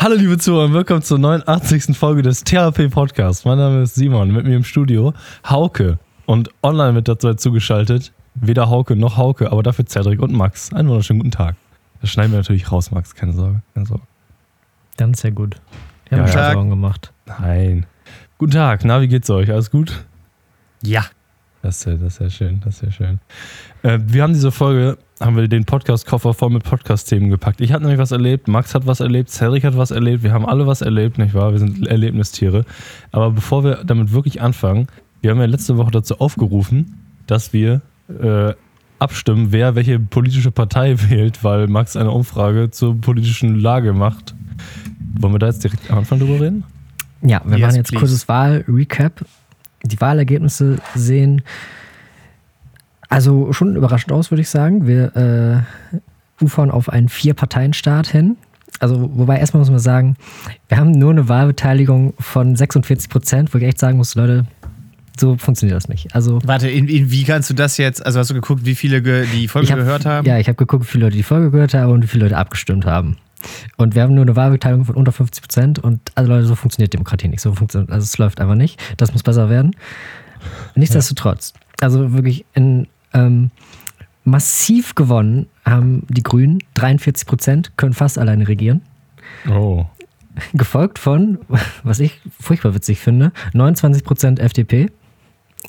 Hallo liebe Zuhörer und willkommen zur 89. Folge des THP Podcasts. Mein Name ist Simon, mit mir im Studio Hauke und online mit dazu zugeschaltet weder Hauke noch Hauke, aber dafür Cedric und Max. Einen wunderschönen guten Tag. Das schneiden wir natürlich raus, Max, keine Sorge. Keine Sorge. Ganz sehr gut. Wir haben Ja, ja, Sorgen gemacht. Nein. Guten Tag, na, wie geht's euch? Alles gut? Ja. Das ist ja, das ist ja schön, das ist ja schön. Äh, wir haben diese Folge, haben wir den Podcast-Koffer voll mit Podcast-Themen gepackt. Ich habe nämlich was erlebt, Max hat was erlebt, Cedric hat was erlebt, wir haben alle was erlebt, nicht wahr? Wir sind Erlebnistiere. Aber bevor wir damit wirklich anfangen, wir haben ja letzte Woche dazu aufgerufen, dass wir äh, abstimmen, wer welche politische Partei wählt, weil Max eine Umfrage zur politischen Lage macht. Wollen wir da jetzt direkt am Anfang drüber reden? Ja, wir Yes, machen jetzt please. kurzes Wahl-Recap. Die Wahlergebnisse sehen also schon überraschend aus, würde ich sagen. Wir äh, ufern auf einen Vier-Parteien-Staat hin. Also, wobei erstmal muss man sagen, wir haben nur eine Wahlbeteiligung von 46 Prozent, wo ich echt sagen muss, Leute, so funktioniert das nicht. Also, Warte, in, in, wie kannst du das jetzt? Also hast du geguckt, wie viele ge, die Folge hab, gehört haben? Ja, ich habe geguckt, wie viele Leute die Folge gehört haben und wie viele Leute abgestimmt haben. Und wir haben nur eine Wahlbeteiligung von unter 50 Prozent und also Leute, so funktioniert Demokratie nicht. So funktioniert, also es läuft einfach nicht. Das muss besser werden. Nichtsdestotrotz, also wirklich in ähm, massiv gewonnen haben die Grünen, 43 Prozent, können fast alleine regieren. Oh. Gefolgt von, was ich furchtbar witzig finde, 29 Prozent FDP.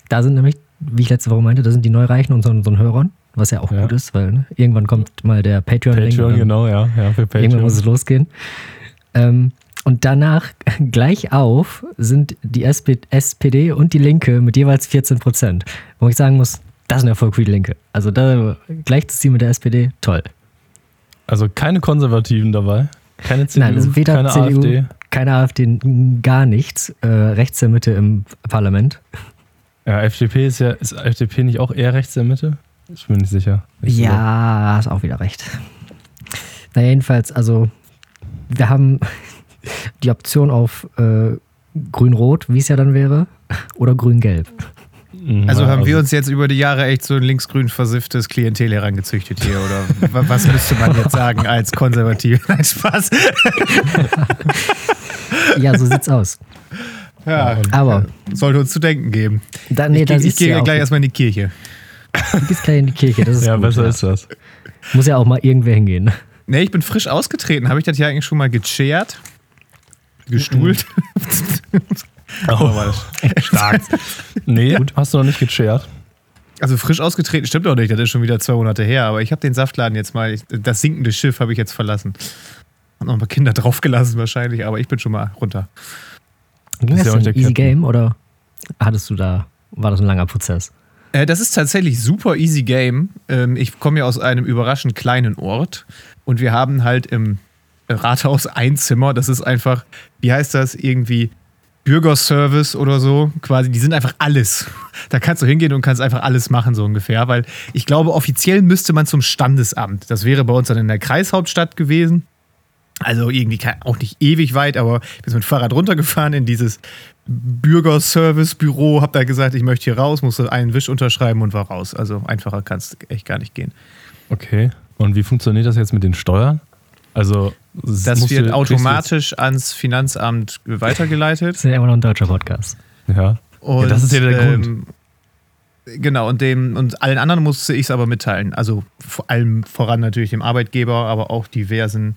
Da sind nämlich, wie ich letzte Woche meinte, da sind die Neureichen und so unseren Hörern, was ja auch Ja. gut ist, weil ne, irgendwann kommt mal der. Patreon, und dann- genau, ja. ja für Patreon. Irgendwann muss es losgehen. Ähm, und danach gleich auf sind die SP, SPD und die Linke mit jeweils 14 Prozent. Wo ich sagen muss, das ist ein Erfolg für die Linke. Also da gleich zu ziehen mit der SPD, toll. Also keine Konservativen dabei, keine CDU, Nein, also weder keine CDU, AfD. keine AfD, gar nichts. Äh, rechts der Mitte im Parlament. Ja, FDP ist ja, ist FDP nicht auch eher rechts der Mitte? Ich bin nicht sicher. Nicht. Ja, hast auch wieder recht. Na jedenfalls, also wir haben die Option auf äh, Grün-Rot, wie es ja dann wäre, oder Grün-Gelb. Mhm, Also haben wir uns jetzt über die Jahre echt so ein linksgrün versifftes Klientel herangezüchtet hier, oder wa- was müsste man jetzt sagen als konservativ? Nein, Spaß. Ja, so sieht's aus. Ja, Aber sollte uns zu denken geben. da, nee, ich ich du gehe ja auch, gleich erstmal in die Kirche. du gehst gleich in die Kirche, das ist Ja, gut. besser ja. ist das. Muss ja auch mal irgendwer hingehen. Nee, ich bin frisch ausgetreten. Habe ich das ja eigentlich schon mal gechairt? Gestuhlt? Oh, stark. nee, hast du noch nicht gechairt? Also frisch ausgetreten, stimmt doch nicht, das ist schon wieder zwei Monate her, aber ich habe den Saftladen jetzt mal, das sinkende Schiff habe ich jetzt verlassen. Hab noch ein paar Kinder draufgelassen wahrscheinlich, aber ich bin schon mal runter. Ging Ist das ja auch der easy Captain. game oder hattest du da, war das ein langer Prozess? Äh, das ist tatsächlich super easy Game. Ähm, ich komme ja aus einem überraschend kleinen Ort und wir haben halt im Rathaus ein Zimmer. Das ist einfach, wie heißt das, irgendwie Bürgerservice oder so. Quasi, die sind einfach alles. Da kannst du hingehen und kannst einfach alles machen, so ungefähr. Weil ich glaube, offiziell müsste man zum Standesamt. Das wäre bei uns dann in der Kreishauptstadt gewesen. Also irgendwie auch nicht ewig weit, aber ich bin mit dem Fahrrad runtergefahren in dieses Bürgerservice-Büro, hab da gesagt, ich möchte hier raus, musste einen Wisch unterschreiben und war raus. Also einfacher kann es echt gar nicht gehen. Okay. Und wie funktioniert das jetzt mit den Steuern? Also, Das musst wird du- automatisch ans Finanzamt weitergeleitet. Das ist ja immer noch ein deutscher Podcast. Ja. Und, ja. Das ist ja der Grund. ähm, Genau, und, dem, und allen anderen musste ich es aber mitteilen. Also vor allem voran natürlich dem Arbeitgeber, aber auch diversen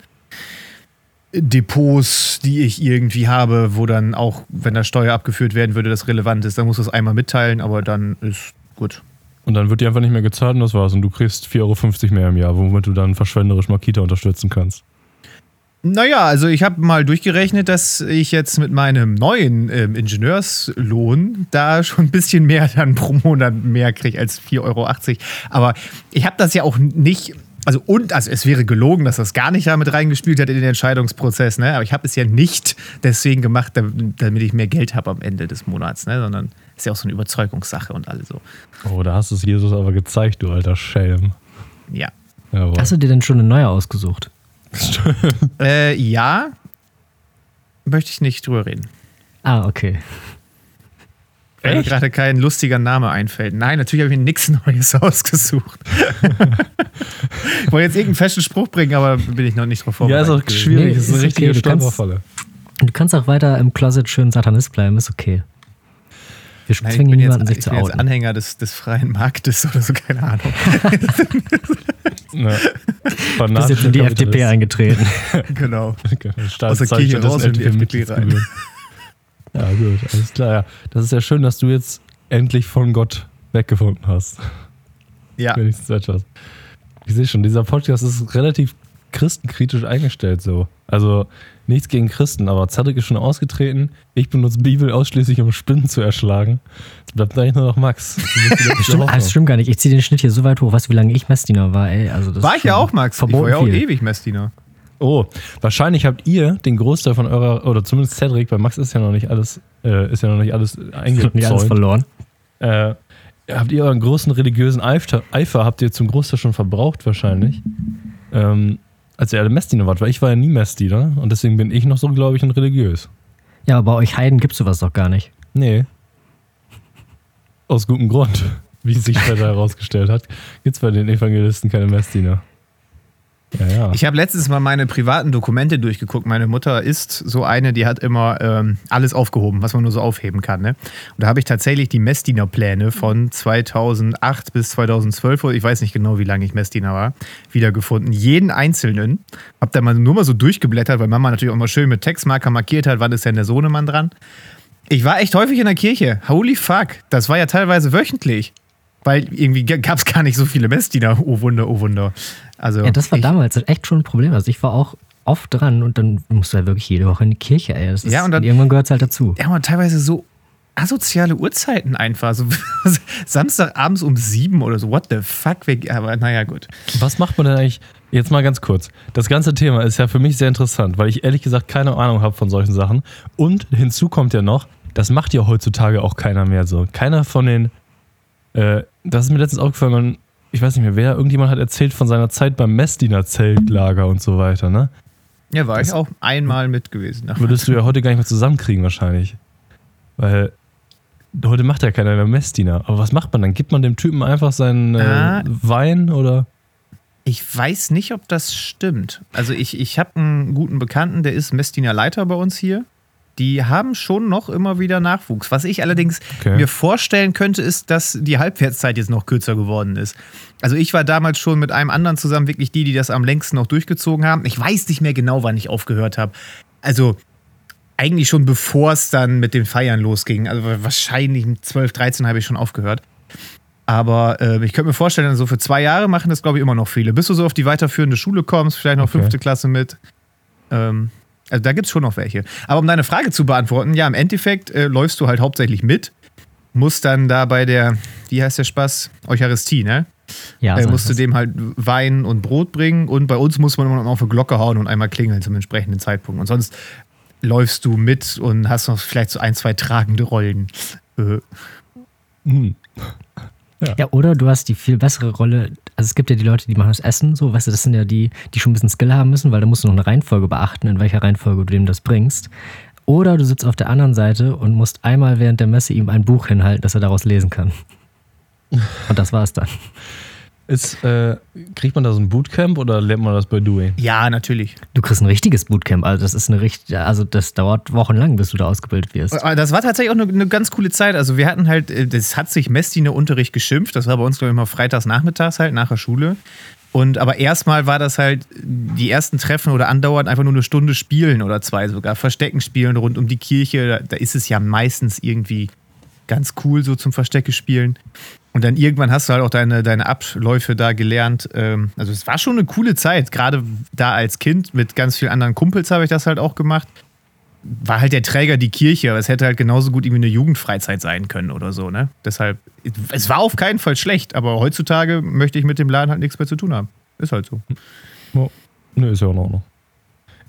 Depots, die ich irgendwie habe, wo dann auch, wenn da Steuer abgeführt werden würde, das relevant ist, dann musst du es einmal mitteilen, aber dann ist gut. Und dann wird die einfach nicht mehr gezahlt und das war's. Und du kriegst 4,50 Euro mehr im Jahr, womit du dann verschwenderisch Makita unterstützen kannst. Naja, also ich habe mal durchgerechnet, dass ich jetzt mit meinem neuen ähm, Ingenieurslohn da schon ein bisschen mehr dann pro Monat mehr kriege als 4,80 Euro. Aber ich habe das ja auch nicht. Also und, also es wäre gelogen, dass das gar nicht damit reingespielt hat in den Entscheidungsprozess, ne? Aber ich habe es ja nicht deswegen gemacht, dam- damit ich mehr Geld habe am Ende des Monats, ne? Sondern ist ja auch so eine Überzeugungssache und alles so. Oh, da hast du es Jesus aber gezeigt, du alter Schelm. Ja. Jawohl. Hast du dir denn schon eine neue ausgesucht? Äh, ja. Möchte ich nicht drüber reden. Ah, okay. Weil mir gerade kein lustiger Name einfällt. Nein, natürlich habe ich mir nichts Neues ausgesucht. ich wollte jetzt irgendeinen festen Spruch bringen, aber bin ich noch nicht drauf Ja, vorbereitet. ist auch schwierig. Nee, das ist eine ist richtige okay, du kannst- Stolperfalle. Du kannst auch weiter im Closet schön Satanist bleiben, ist okay. Wir Nein, ich zwingen bin jetzt, niemanden, sich ich zu bin jetzt outen. Anhänger des, des freien Marktes oder so, keine Ahnung. Ja. Du bist jetzt in die FDP eingetreten. genau. Aus der Kirche raus und in die FDP rein. Ja, gut, alles klar. Ja. Das ist ja schön, dass du jetzt endlich von Gott weggefunden hast. Ja. Wenigstens etwas. Ich sehe schon, dieser Podcast ist relativ christenkritisch eingestellt so. Also nichts gegen Christen, aber Zadek ist schon ausgetreten. Ich benutze Bibel ausschließlich, um Spinnen zu erschlagen. Jetzt bleibt eigentlich nur noch Max. Letzte Stimmt, das stimmt gar nicht. Ich ziehe den Schnitt hier so weit hoch. Weißt du, wie lange ich Messdiener war, ey? Also das War ich ja auch, Max. Ich Verboten war ja auch viel. ewig Messdiener. Oh, wahrscheinlich habt ihr den Großteil von eurer, oder zumindest Cedric, bei Max ist ja noch nicht alles, äh, ist ja noch nicht alles Nicht alles eingezäunt. verloren. Äh, habt ihr euren großen religiösen Eifer, Eifer habt ihr zum Großteil schon verbraucht wahrscheinlich, ähm, als ihr alle Messdiener wart, weil ich war ja nie Messdiener und deswegen bin ich noch so, ich, ein religiös. Ja, aber bei euch Heiden gibt es sowas doch gar nicht. Nee. Aus gutem Grund, wie es sich später herausgestellt hat, gibt es bei den Evangelisten keine Messdiener. Ja. Ich habe letztens mal meine privaten Dokumente durchgeguckt. Meine Mutter ist so eine, die hat immer ähm, alles aufgehoben, was man nur so aufheben kann. Ne? Und da habe ich tatsächlich die Messdiener-Pläne von 2008 bis 2012, oder ich weiß nicht genau, wie lange ich Messdiener war, wiedergefunden. Jeden einzelnen. Hab da mal nur mal so durchgeblättert, weil Mama natürlich auch mal schön mit Textmarker markiert hat, wann ist denn der Sohnemann dran. Ich war echt häufig in der Kirche. Holy fuck. Das war ja teilweise wöchentlich. Weil irgendwie gab es gar nicht so viele Messdiener. Oh Wunder, oh Wunder. Also, Ja, das war ich, damals echt schon ein Problem. Also ich war auch oft dran und dann musst du ja wirklich jede Woche in die Kirche, ey. Das ist, Ja, und dann- irgendwann gehört es halt dazu. Ja, und teilweise so asoziale Uhrzeiten einfach. So Samstagabends um sieben oder so. What the fuck? Aber naja, gut. Was macht man denn eigentlich? Jetzt mal ganz kurz. Das ganze Thema ist ja für mich sehr interessant, weil ich ehrlich gesagt keine Ahnung habe von solchen Sachen. Und hinzu kommt ja noch, das macht ja heutzutage auch keiner mehr so. Keiner von den. Äh, das ist mir letztens aufgefallen, man, ich weiß nicht mehr wer, irgendjemand hat erzählt von seiner Zeit beim Messdiener Zeltlager und so weiter, ne? Ja, war ich auch einmal mit gewesen. Würdest du ja heute gar nicht mehr zusammenkriegen, wahrscheinlich. Weil heute macht ja keiner mehr Messdiener. Aber was macht man dann? Gibt man dem Typen einfach seinen äh, Ah. Wein oder. Ich weiß nicht, ob das stimmt. Also ich, ich habe einen guten Bekannten, der ist Messdiener Leiter bei uns hier. Die haben schon noch immer wieder Nachwuchs. Was ich allerdings Okay. mir vorstellen könnte, ist, dass die Halbwertszeit jetzt noch kürzer geworden ist. Also ich war damals schon mit einem anderen zusammen wirklich die, die das am längsten noch durchgezogen haben. Ich weiß nicht mehr genau, wann ich aufgehört habe. Also eigentlich schon bevor es dann mit den Feiern losging. Also wahrscheinlich mit 12, 13 habe ich schon aufgehört. Aber äh, ich könnte mir vorstellen, so für zwei Jahre machen das, glaube ich, immer noch viele. Bis du so auf die weiterführende Schule kommst, vielleicht noch Okay. fünfte Klasse mit. Ähm, also da gibt es schon noch welche. Aber um deine Frage zu beantworten, ja, im Endeffekt äh, läufst du halt hauptsächlich mit, musst dann da bei der, wie heißt der Spaß? Eucharistie, ne? Ja, äh, so musst du dem halt Wein und Brot bringen und bei uns muss man immer noch auf eine Glocke hauen und einmal klingeln zum entsprechenden Zeitpunkt. Und sonst läufst du mit und hast noch vielleicht so ein, zwei tragende Rollen. Äh, Hm. Ja, oder du hast die viel bessere Rolle. Also es gibt ja die Leute, die machen das Essen so, weißt du, das sind ja die, die schon ein bisschen Skill haben müssen, weil da musst du noch eine Reihenfolge beachten, in welcher Reihenfolge du dem das bringst. Oder du sitzt auf der anderen Seite und musst einmal während der Messe ihm ein Buch hinhalten, dass er daraus lesen kann. Und das war's dann. Ist, äh, kriegt man da so ein Bootcamp oder lernt man das bei Doing? ja, natürlich. Du kriegst ein richtiges Bootcamp, also das ist eine richtig, also das dauert wochenlang, bis du da ausgebildet wirst. Aber Das war tatsächlich auch eine, eine ganz coole Zeit. Also wir hatten halt, äh, das hat sich Messdiener Unterricht geschimpft. Das war bei uns, glaube ich, immer freitags nachmittags halt, nach der Schule. Und aber erstmal war das halt die ersten Treffen oder andauernd einfach nur eine Stunde spielen oder zwei sogar. Verstecken spielen rund um die Kirche. Da, da ist es ja meistens irgendwie ganz cool so zum Verstecke spielen. Und dann irgendwann hast du halt auch deine, deine Abläufe da gelernt. Ähm, Also es war schon eine coole Zeit. Gerade da als Kind mit ganz vielen anderen Kumpels habe ich das halt auch gemacht war halt der Träger die Kirche, aber es hätte halt genauso gut irgendwie eine Jugendfreizeit sein können oder so, ne? Deshalb, es war auf keinen Fall schlecht, aber heutzutage möchte ich mit dem Laden halt nichts mehr zu tun haben. Ist halt so. Oh, nö, ist ja auch Ordnung.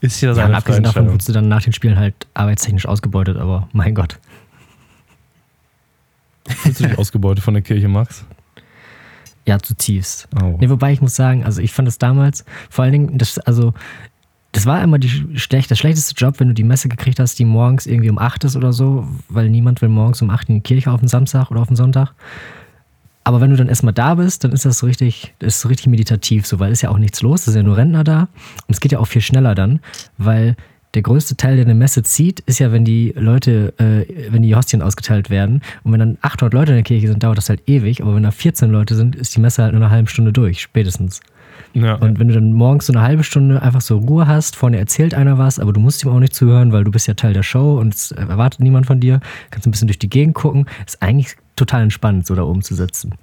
Ist ja Ja, seine abgesehen davon wurdest du dann nach den Spielen halt arbeitstechnisch ausgebeutet, aber mein Gott. Fühlst du dich ausgebeutet von der Kirche, Max? Ja, zutiefst. Oh. Nee, wobei ich muss sagen, also ich fand es damals, vor allen Dingen, das, also das war immer die schlecht, der schlechteste Job, wenn du die Messe gekriegt hast, die morgens irgendwie um 8 ist oder so, weil niemand will morgens um 8 in die Kirche auf den Samstag oder auf den Sonntag. Aber wenn du dann erstmal da bist, dann ist das so richtig, das ist so richtig meditativ, so, weil es ist ja auch nichts los, es sind ja nur Rentner da. Und es geht ja auch viel schneller dann, weil der größte Teil, der eine Messe zieht, ist ja, wenn die Leute, äh, wenn die Hostien ausgeteilt werden. Und wenn dann 800 Leute in der Kirche sind, dauert das halt ewig. Aber wenn da 14 Leute sind, ist die Messe halt nur eine halbe Stunde durch, spätestens. Ja. Und wenn du dann morgens so eine halbe Stunde einfach so Ruhe hast, vorne erzählt einer was, aber du musst ihm auch nicht zuhören, weil du bist ja Teil der Show und es erwartet niemand von dir, kannst ein bisschen durch die Gegend gucken, ist eigentlich total entspannt, so da oben zu sitzen.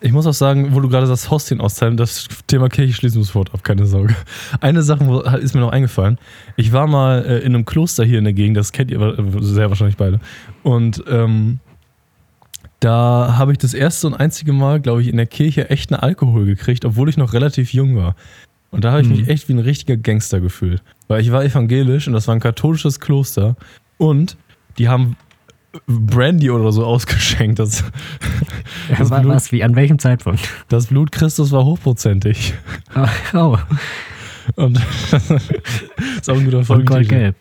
Ich muss auch sagen, wo du gerade das Hostien auszahlen, das Thema Kirche schließen wir sofort ab, keine Sorge. Eine Sache ist mir noch eingefallen. Ich war mal äh, in einem Kloster hier in der Gegend, das kennt ihr sehr wahrscheinlich beide. Und ähm, da habe ich das erste und einzige Mal, glaube ich, in der Kirche echten Alkohol gekriegt, obwohl ich noch relativ jung war. Und da habe ich mich Mhm. echt wie ein richtiger Gangster gefühlt. Weil ich war evangelisch und das war ein katholisches Kloster. Und die haben Brandy oder so ausgeschenkt. Das, Das Was, Blut- was, wie, an welchem Zeitpunkt? das Blut Christus war hochprozentig. Oh, Und das ist auch ein guter und Folgentitel. goldgelb.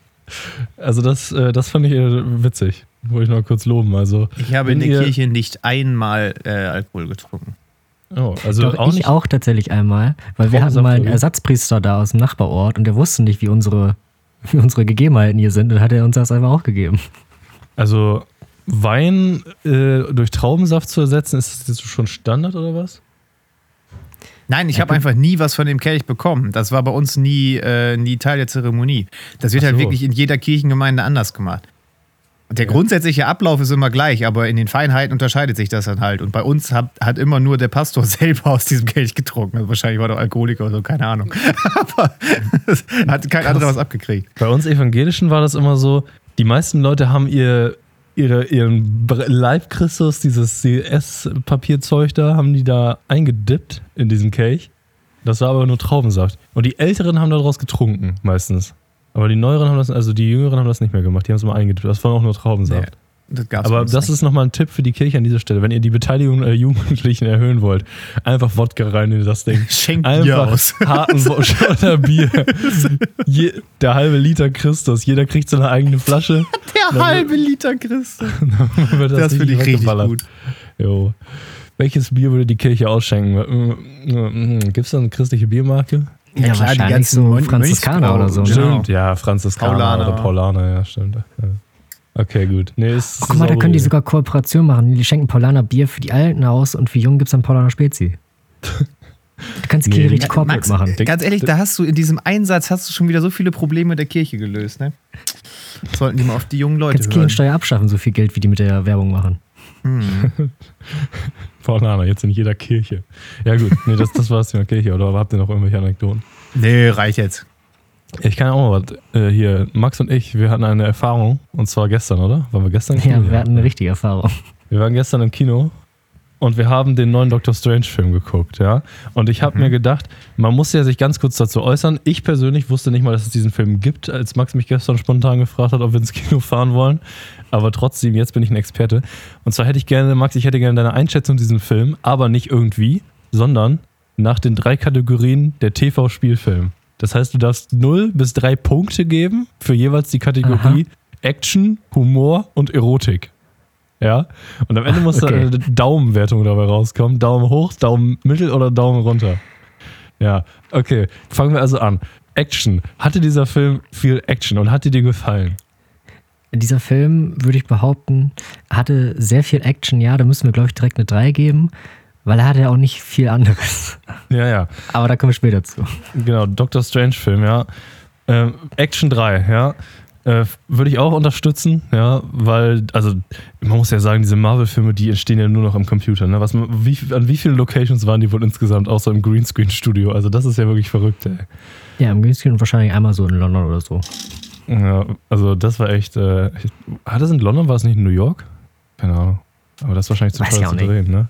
Also das, äh, das fand ich äh, witzig. Wollte ich noch kurz loben. Also, Ich habe in der ihr- Kirche nicht einmal äh, Alkohol getrunken. oh, also Doch, auch ich nicht. auch tatsächlich einmal, weil wir hatten Traubensaft mal einen? Ersatzpriester da aus dem Nachbarort und der wusste nicht, wie unsere, wie unsere Gegebenheiten hier sind und hat er uns das einfach auch gegeben. Also Wein äh, durch Traubensaft zu ersetzen, ist das jetzt schon Standard oder was? Nein, ich Ja, habe einfach nie was von dem Kelch bekommen. Das war bei uns nie, äh, nie Teil der Zeremonie. Das wird halt so. wirklich in jeder Kirchengemeinde anders gemacht. Der grundsätzliche Ablauf ist immer gleich, aber in den Feinheiten unterscheidet sich das dann halt. Und bei uns hat, hat immer nur der Pastor selber aus diesem Kelch getrunken. Also wahrscheinlich war der Alkoholiker oder so, keine Ahnung. aber hat kein anderer was abgekriegt. Bei uns Evangelischen war das immer so, die meisten Leute haben ihr, ihre, ihren Bre- Leib Christus, dieses CS-Papierzeug da, haben die da eingedippt in diesen Kelch. Das war aber nur Traubensaft. Und die Älteren haben daraus getrunken, meistens. Aber die Neueren haben das, also die Jüngeren haben das nicht mehr gemacht. Die haben es mal eingedippt. Das war auch nur Traubensaft. Das Aber das nicht. ist nochmal ein Tipp für die Kirche an dieser Stelle. Wenn ihr die Beteiligung der Jugendlichen erhöhen wollt, einfach Wodka rein in das Ding. Schenkt Bier Einfach aus. harten Schotter Bier. Je, der halbe Liter Christus. Jeder kriegt so eine eigene Flasche. Der halbe Liter Christus. Wird Das finde ich richtig gut. Jo. Welches Bier würde die Kirche ausschenken? Gibt es da eine christliche Biermarke? Ja, Ja, klar, die ganzen so Franziskaner oder so. Ne? Genau. Stimmt, ja, Franziskaner Paulaner. oder Paulaner, ja, stimmt. Ja. Okay, gut. Nee, ist, Oh, guck mal, da können die sogar Kooperation machen. Die schenken Paulaner Bier für die Alten aus und für Jungen gibt es dann Paulaner Spezi. Du kannst die Nee, Kirche die- richtig corporate Max, machen. Ganz ehrlich, da hast du in diesem Einsatz hast du schon wieder so viele Probleme der Kirche gelöst, ne? Sollten die mal auf die jungen Leute kannst hören. Kirchensteuer abschaffen, so viel Geld, wie die mit der Werbung machen. Hm. Paulaner, jetzt in jeder Kirche. Ja, gut. Nee, das, das war es in der Kirche. Oder habt ihr noch irgendwelche Anekdoten? Nee, reicht jetzt. Ich kann auch mal was. Äh, hier, Max und ich, wir hatten eine Erfahrung. Und zwar gestern, oder? Waren wir gestern? Ja, wir hatten eine richtige Erfahrung. Wir waren gestern im Kino und wir haben den neuen Doctor Strange-Film geguckt, ja. Und ich habe mir gedacht, man muss ja sich ganz kurz dazu äußern. Ich persönlich wusste nicht mal, dass es diesen Film gibt, als Max mich gestern spontan gefragt hat, ob wir ins Kino fahren wollen. Aber trotzdem, jetzt bin ich ein Experte. Und zwar hätte ich gerne, Max, ich hätte gerne deine Einschätzung zu diesem Film, aber nicht irgendwie, sondern nach den drei Kategorien der TV-Spielfilm. Das heißt, du darfst 0 bis 3 Punkte geben für jeweils die Kategorie Action, Humor und Erotik. Ja? Und am Ende muss da Okay. eine Daumenwertung dabei rauskommen. Daumen hoch, Daumen mittel oder Daumen runter. Ja, okay. Fangen wir also an. Action. Hatte dieser Film viel Action und hat dir dir gefallen? Dieser Film, würde ich behaupten, hatte sehr viel Action. Ja, da müssen wir, glaube ich, direkt eine 3 geben, weil er hatte ja auch nicht viel anderes. Ja, ja. Aber da kommen wir später zu. Genau, Doctor Strange Film, ja. Ähm, Action 3, ja. Äh, Würde ich auch unterstützen, ja, weil, also, man muss ja sagen, diese Marvel-Filme, die entstehen ja nur noch am Computer, ne? Was, wie, an wie vielen Locations waren die wohl insgesamt, außer im Greenscreen-Studio? Also, das ist ja wirklich verrückt, ey. Ja, im Greenscreen und wahrscheinlich einmal so in London oder so. Ja, also, das war echt, äh, ich- hat es in London, war es nicht in New York? Keine Ahnung. Aber das ist wahrscheinlich zu Weiß teuer zu drehen, ne?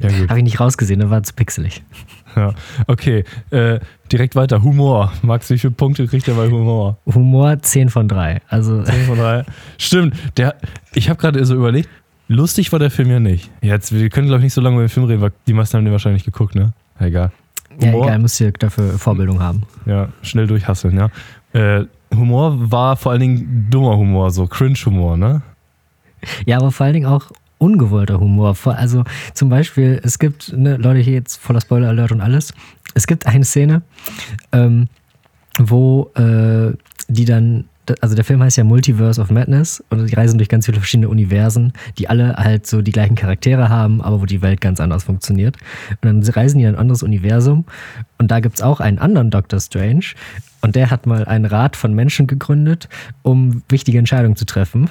Ja. Habe ich nicht rausgesehen, da war zu pixelig. Ja. Okay, äh, direkt weiter. Humor. Max, wie viele Punkte kriegt er bei Humor? Humor 10 von 3. Also, 10 von 3. Stimmt, der, ich habe gerade so überlegt, lustig war der Film ja nicht. Jetzt, wir können, glaube ich, nicht so lange über den Film reden, weil die meisten haben den wahrscheinlich geguckt, ne? Ja, Egal. Ja, Humor, egal, müsst ihr dafür Vorbildung haben. ja, schnell durchhasseln, ja. Äh, Humor war vor allen Dingen dummer Humor, so Cringe-Humor, ne? Ja, aber vor allen Dingen auch ungewollter Humor. Also zum Beispiel, es gibt, ne, Leute, hier jetzt voller Spoiler-Alert und alles. Es gibt eine Szene, ähm, wo äh, die dann, also der Film heißt ja Multiverse of Madness und die reisen durch ganz viele verschiedene Universen, die alle halt so die gleichen Charaktere haben, aber wo die Welt ganz anders funktioniert. Und dann reisen die in ein anderes Universum und da gibt es auch einen anderen Doctor Strange und der hat mal einen Rat von Menschen gegründet, um wichtige Entscheidungen zu treffen.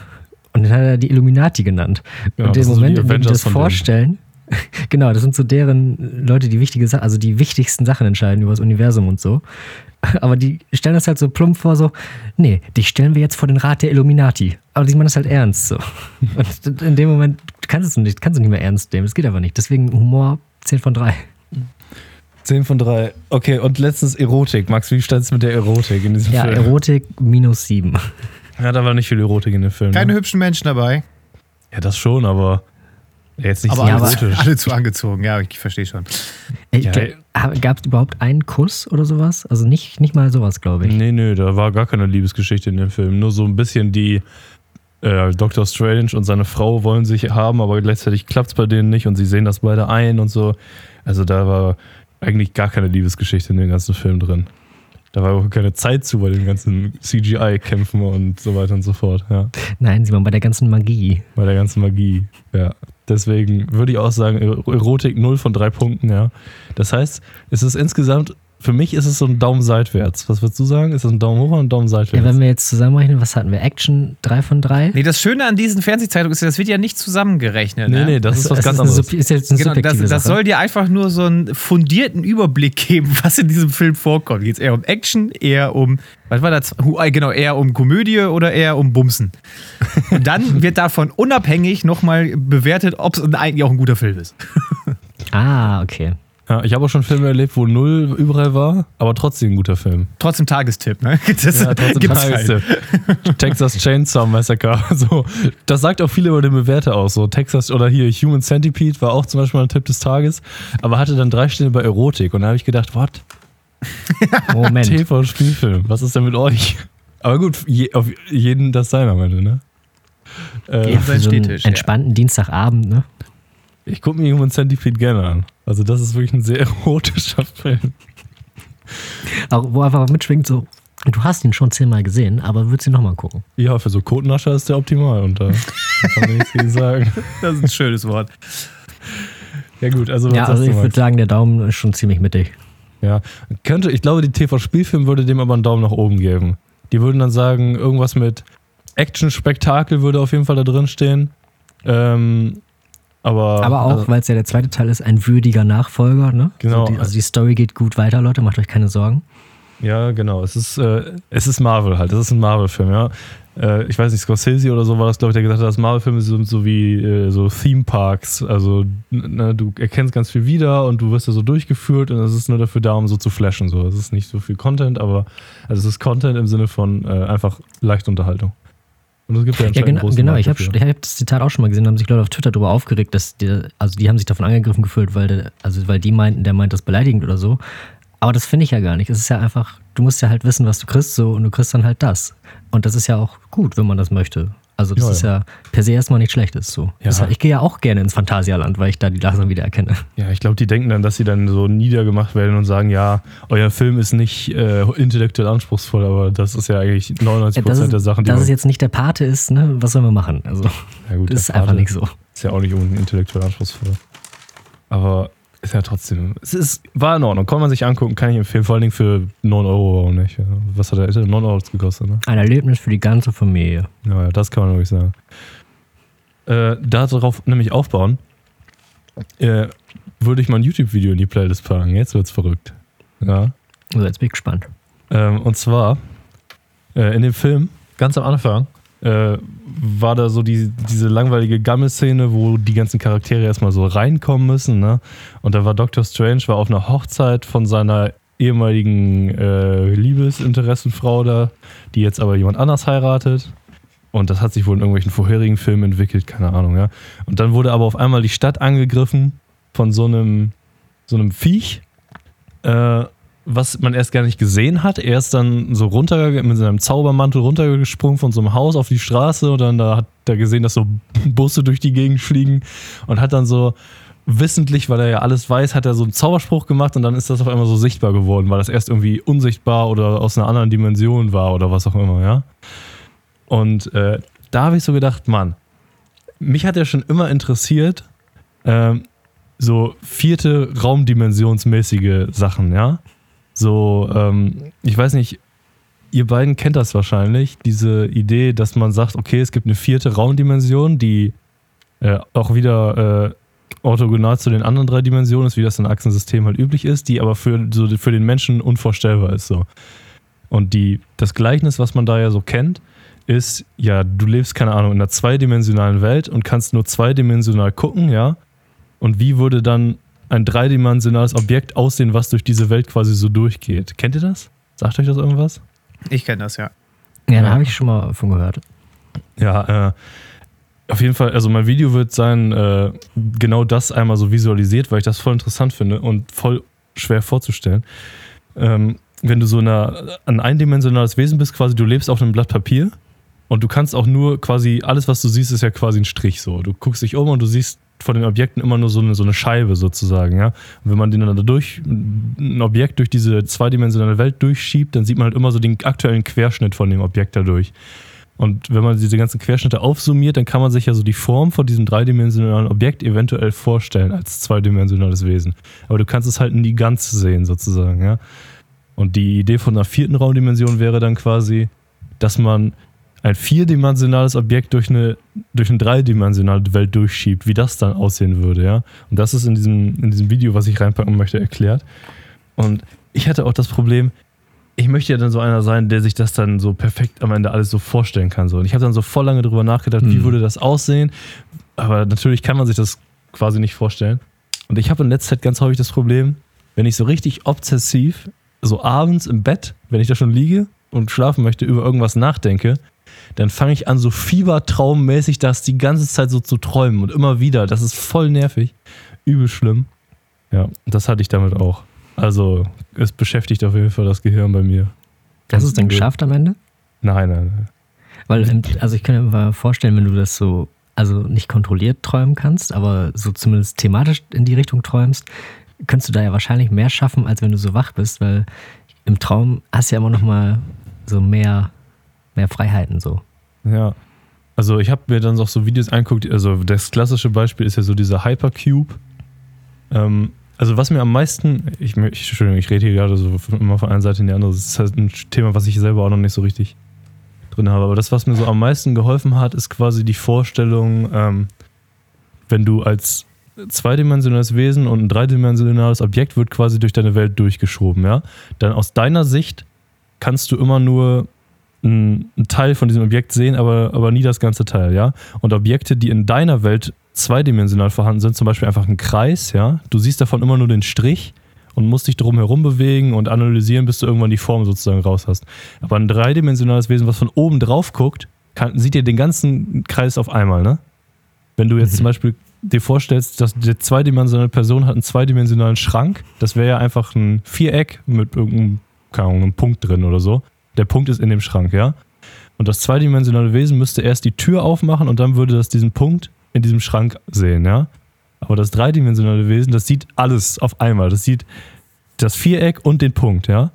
Und den hat er die Illuminati genannt. Ja, und im sind so Moment, die das vorstellen, genau, das sind so deren Leute, die wichtige Sachen, also die wichtigsten Sachen entscheiden über das Universum und so. Aber die stellen das halt so plump vor, so, nee, dich stellen wir jetzt vor den Rat der Illuminati. Aber die meinen das halt ernst so. Und in dem Moment kannst du es nicht, kannst du nicht mehr ernst nehmen. Das geht aber nicht. Deswegen Humor 10 von 3. 10 von 3. Okay, und letztens Erotik. Max, wie stand es mit der Erotik in diesem Ja, Film? Erotik minus 7. ja, da war nicht viel Erotik in dem Film. Keine ne? hübschen Menschen dabei. Ja, das schon, aber jetzt nicht Aber, so erotisch. alle zu angezogen. Ja, ich verstehe schon. Ja, Gab es überhaupt einen Kuss oder sowas? Also nicht, nicht mal sowas, glaube ich. Nee, nee, da war gar keine Liebesgeschichte in dem Film. Nur so ein bisschen die äh, Dr. Strange und seine Frau wollen sich haben, aber gleichzeitig klappt es bei denen nicht und sie sehen das beide ein und so. Also da war eigentlich gar keine Liebesgeschichte in dem ganzen Film drin. Da war auch keine Zeit zu bei den ganzen CGI-Kämpfen und so weiter und so fort. Ja. Nein, Simon, bei der ganzen Magie. Bei der ganzen Magie. Ja. Deswegen würde ich auch sagen, Erotik 0 von 3 Punkten, ja. Das heißt, es ist insgesamt, für mich ist es so ein Daumen seitwärts. Was würdest du sagen? Ist das ein Daumen hoch oder ein Daumen Ja, seitwärts? wenn wir jetzt zusammenrechnen, was hatten wir? Action 3 von 3? Nee, das Schöne an diesen Fernsehzeitungen ist, ja, das wird ja nicht zusammengerechnet. nee, ne? nee, das ist was Es ganz anderes. sub- Ist jetzt eine Genau, das, das soll dir einfach nur so einen fundierten Überblick geben, was in diesem Film vorkommt. Geht es eher um Action, eher um, was war das? Äh, Genau, eher um Komödie oder eher um Bumsen. Und dann wird davon unabhängig nochmal bewertet, ob es eigentlich auch ein guter Film ist. Ah, okay. Ja, ich habe auch schon Filme erlebt, wo null überall war, aber trotzdem ein guter Film. Trotzdem Tagestipp, ne? Das Ja, trotzdem gibt's halt. Tagestipp. Texas Chainsaw Massacre. So, das sagt auch viel über den Bewerter aus. So Texas oder hier Human Centipede war auch zum Beispiel mal ein Tipp des Tages, aber hatte dann drei Sterne bei Erotik und da habe ich gedacht, what? Moment. TV-Spielfilm, was ist denn mit euch? Aber gut, je, auf jeden das sein am Ende, ne? Äh, ja, für sein so einen Stehtisch, ja. entspannten Dienstagabend, ne? Ich gucke mir Human Centipede gerne an. Also das ist wirklich ein sehr erotischer Film. Auch, wo einfach mitschwingt so, du hast ihn schon zehnmal gesehen, aber würdest ihn nochmal gucken. Ja, für so Kotennascher ist der optimal und da kann man nichts gegen sagen. Das ist ein schönes Wort. Ja gut, also was Ja, also ich würde sagen, der Daumen ist schon ziemlich mittig. Ja, könnte, ich glaube, die TV-Spielfilm würde dem aber einen Daumen nach oben geben. Die würden dann sagen, irgendwas mit Action-Spektakel würde auf jeden Fall da drin stehen. Ähm, aber, Aber auch, also, weil es ja der zweite Teil ist, ein würdiger Nachfolger, ne? Genau. Also die, also die Story geht gut weiter, Leute, macht euch keine Sorgen. ja, genau. Es ist, äh, es ist Marvel halt. Es ist ein Marvel-Film, ja. Äh, ich weiß nicht, Scorsese oder so war das, glaube ich, der gesagt hat, dass Marvel-Filme sind so wie äh, so Theme-Parks. Also, ne, du erkennst ganz viel wieder und du wirst da so durchgeführt und es ist nur dafür da, um so zu flashen. So. Es ist nicht so viel Content, aber also es ist Content im Sinne von äh, einfach leichte Unterhaltung. Und es gibt ja Ja, genau, genau. Ich habe hab das Zitat auch schon mal gesehen, da haben sich Leute auf Twitter darüber aufgeregt, dass die, also die haben sich davon angegriffen gefühlt, weil, der, also weil die meinten, der meint das beleidigend oder so. Aber das finde ich ja gar nicht. Es ist ja einfach, du musst ja halt wissen, was du kriegst, so und du kriegst dann halt das. Und das ist ja auch gut, wenn man das möchte. Also das Ja, ist ja. ja per se erstmal nichts Schlechtes. So. Ja. Das, ich gehe ja auch gerne ins Phantasialand, weil ich da die Lachen wieder erkenne. Ja, ich glaube, die denken dann, dass sie dann so niedergemacht werden und sagen, ja, euer Film ist nicht äh, intellektuell anspruchsvoll, aber das ist ja eigentlich 99% Ja, das ist, der Sachen, die dass es jetzt nicht der Pate ist, ne? was sollen wir machen? Also, ja gut, das ist einfach nicht so. Ist ja auch nicht unbedingt intellektuell anspruchsvoll. Aber ist ja trotzdem, es ist, war in Ordnung, kann man sich angucken, kann ich empfehlen, vor allen Dingen für 9 Euro auch nicht. Was hat er, 9 Euro gekostet, ne? Ein Erlebnis für die ganze Familie. Ja, ja, das kann man wirklich sagen. Äh, darauf nämlich aufbauen, äh, würde ich mal ein YouTube-Video in die Playlist packen. Jetzt wird's verrückt. Ja. Also jetzt bin ich gespannt. Ähm, und zwar äh, in dem Film, ganz am Anfang, äh, war da so die, diese langweilige Gammelszene, wo die ganzen Charaktere erstmal so reinkommen müssen. Ne? Und da war Doctor Strange, war auf einer Hochzeit von seiner ehemaligen äh, Liebesinteressenfrau da, die jetzt aber jemand anders heiratet. Und das hat sich wohl in irgendwelchen vorherigen Filmen entwickelt, keine Ahnung, ja. Und dann wurde aber auf einmal die Stadt angegriffen von so einem, so einem Viech. äh, was man erst gar nicht gesehen hat. Er ist dann so runter mit seinem Zaubermantel runtergesprungen von so einem Haus auf die Straße und dann da hat er gesehen, dass so Busse durch die Gegend fliegen und hat dann so wissentlich, weil er ja alles weiß, hat er so einen Zauberspruch gemacht und dann ist das auf einmal so sichtbar geworden, weil das erst irgendwie unsichtbar oder aus einer anderen Dimension war oder was auch immer, ja. Und äh, da habe ich so gedacht, Mann, mich hat ja schon immer interessiert, ähm, so vierte Raumdimensionsmäßige Sachen, ja. So, ähm, ich weiß nicht, ihr beiden kennt das wahrscheinlich, diese Idee, dass man sagt, okay, es gibt eine vierte Raumdimension, die äh, auch wieder äh, orthogonal zu den anderen drei Dimensionen ist, wie das in Achsensystem halt üblich ist, die aber für, so für den Menschen unvorstellbar ist. So. Und die, das Gleichnis, was man da ja so kennt, ist, ja, du lebst, keine Ahnung, in einer zweidimensionalen Welt und kannst nur zweidimensional gucken, ja. Und wie würde dann ein dreidimensionales Objekt aussehen, was durch diese Welt quasi so durchgeht? Kennt ihr das? Sagt euch das irgendwas? Ich kenne das, ja. Ja, da habe ich schon mal von gehört. Ja, äh, auf jeden Fall, also mein Video wird sein, äh, genau das einmal so visualisiert, weil ich das voll interessant finde und voll schwer vorzustellen. Ähm, wenn du so eine, ein eindimensionales Wesen bist, quasi du lebst auf einem Blatt Papier und du kannst auch nur quasi, alles was du siehst, ist ja quasi ein Strich so. Du guckst dich um und du siehst von den Objekten immer nur so eine, so eine Scheibe sozusagen, ja. Und wenn man den dann dadurch, ein Objekt durch diese zweidimensionale Welt durchschiebt, dann sieht man halt immer so den aktuellen Querschnitt von dem Objekt dadurch. Und wenn man diese ganzen Querschnitte aufsummiert, dann kann man sich ja so die Form von diesem dreidimensionalen Objekt eventuell vorstellen als zweidimensionales Wesen. Aber du kannst es halt nie ganz sehen, sozusagen, ja. Und die Idee von einer vierten Raumdimension wäre dann quasi, dass man ein vierdimensionales Objekt durch eine, durch eine dreidimensionale Welt durchschiebt, wie das dann aussehen würde, ja. Und das ist in diesem, in diesem Video, was ich reinpacken möchte, erklärt. Und ich hatte auch das Problem, ich möchte ja dann so einer sein, der sich das dann so perfekt am Ende alles so vorstellen kann. So. Und ich habe dann so voll lange drüber nachgedacht, mhm. wie würde das aussehen. Aber natürlich kann man sich das quasi nicht vorstellen. Und ich habe in letzter Zeit ganz häufig das Problem, wenn ich so richtig obsessiv, so abends im Bett, wenn ich da schon liege und schlafen möchte, über irgendwas nachdenke, dann fange ich an, so fiebertraummäßig das die ganze Zeit so zu träumen und immer wieder. Das ist voll nervig. Übel schlimm. Ja, das hatte ich damit auch. Also, es beschäftigt auf jeden Fall das Gehirn bei mir. Hast du es dann geschafft am Ende? Nein, nein, nein. Weil, also ich kann mir mal vorstellen, wenn du das so, also nicht kontrolliert träumen kannst, aber so zumindest thematisch in die Richtung träumst, könntest du da ja wahrscheinlich mehr schaffen, als wenn du so wach bist, weil im Traum hast du ja immer noch mal so mehr, mehr Freiheiten so. Ja. Also ich habe mir dann auch so Videos angeguckt, also das klassische Beispiel ist ja so dieser Hypercube. Ähm, also was mir am meisten, ich, ich, Entschuldigung, ich rede hier gerade so immer von einer Seite in die andere, das ist halt ein Thema, was ich selber auch noch nicht so richtig drin habe, aber das, was mir so am meisten geholfen hat, ist quasi die Vorstellung, ähm, wenn du als zweidimensionales Wesen und ein dreidimensionales Objekt wird quasi durch deine Welt durchgeschoben, ja, dann aus deiner Sicht kannst du immer nur einen Teil von diesem Objekt sehen, aber, aber nie das ganze Teil, ja. Und Objekte, die in deiner Welt zweidimensional vorhanden sind, zum Beispiel einfach ein Kreis, ja, du siehst davon immer nur den Strich und musst dich drum herum bewegen und analysieren, bis du irgendwann die Form sozusagen raus hast. Aber ein dreidimensionales Wesen, was von oben drauf guckt, kann, sieht dir den ganzen Kreis auf einmal, ne? Wenn du jetzt mhm. zum Beispiel dir vorstellst, dass die zweidimensionale Person hat einen zweidimensionalen Schrank, das wäre ja einfach ein Viereck mit irgendeinem, keine Ahnung, einem Punkt drin oder so. Der Punkt ist in dem Schrank, ja? Und das zweidimensionale Wesen müsste erst die Tür aufmachen und dann würde das diesen Punkt in diesem Schrank sehen, ja. Aber das dreidimensionale Wesen, das sieht alles auf einmal. Das sieht das Viereck und den Punkt, ja.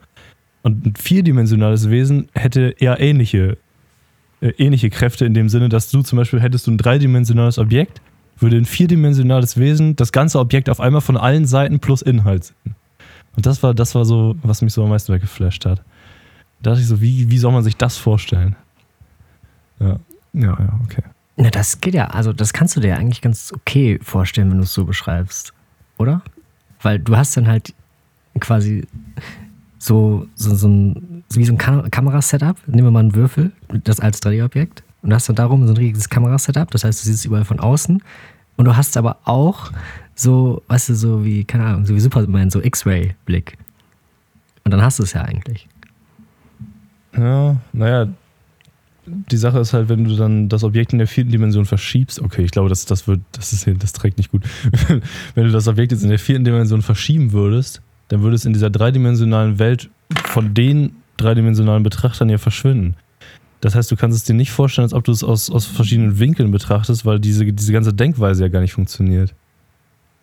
Und ein vierdimensionales Wesen hätte eher ähnliche, äh, ähnliche Kräfte in dem Sinne, dass du zum Beispiel hättest du ein dreidimensionales Objekt, würde ein vierdimensionales Wesen das ganze Objekt auf einmal von allen Seiten plus Inhalt sehen. Und das war, das war so, was mich so am meisten weggeflasht hat. Da dachte ich so, wie, wie soll man sich das vorstellen? Ja, ja, ja, okay. Na, das geht ja, also das kannst du dir eigentlich ganz okay vorstellen, wenn du es so beschreibst, oder? Weil du hast dann halt quasi so, so, so ein, wie so ein Kam Kamerasetup. Nehmen wir mal einen Würfel, das als 3D-Objekt. Und du hast dann darum so ein riesiges Kamerasetup. Das heißt, du siehst es überall von außen. Und du hast aber auch so, weißt du, so wie, keine Ahnung, so wie Superman, so X-Ray-Blick. Und dann hast du es ja eigentlich. Ja, naja, die Sache ist halt, wenn du dann das Objekt in der vierten Dimension verschiebst, okay, ich glaube, das, das wird, das ist das trägt nicht gut. wenn du das Objekt jetzt in der vierten Dimension verschieben würdest, dann würde es in dieser dreidimensionalen Welt von den dreidimensionalen Betrachtern ja verschwinden. Das heißt, du kannst es dir nicht vorstellen, als ob du es aus, aus verschiedenen Winkeln betrachtest, weil diese, diese ganze Denkweise ja gar nicht funktioniert.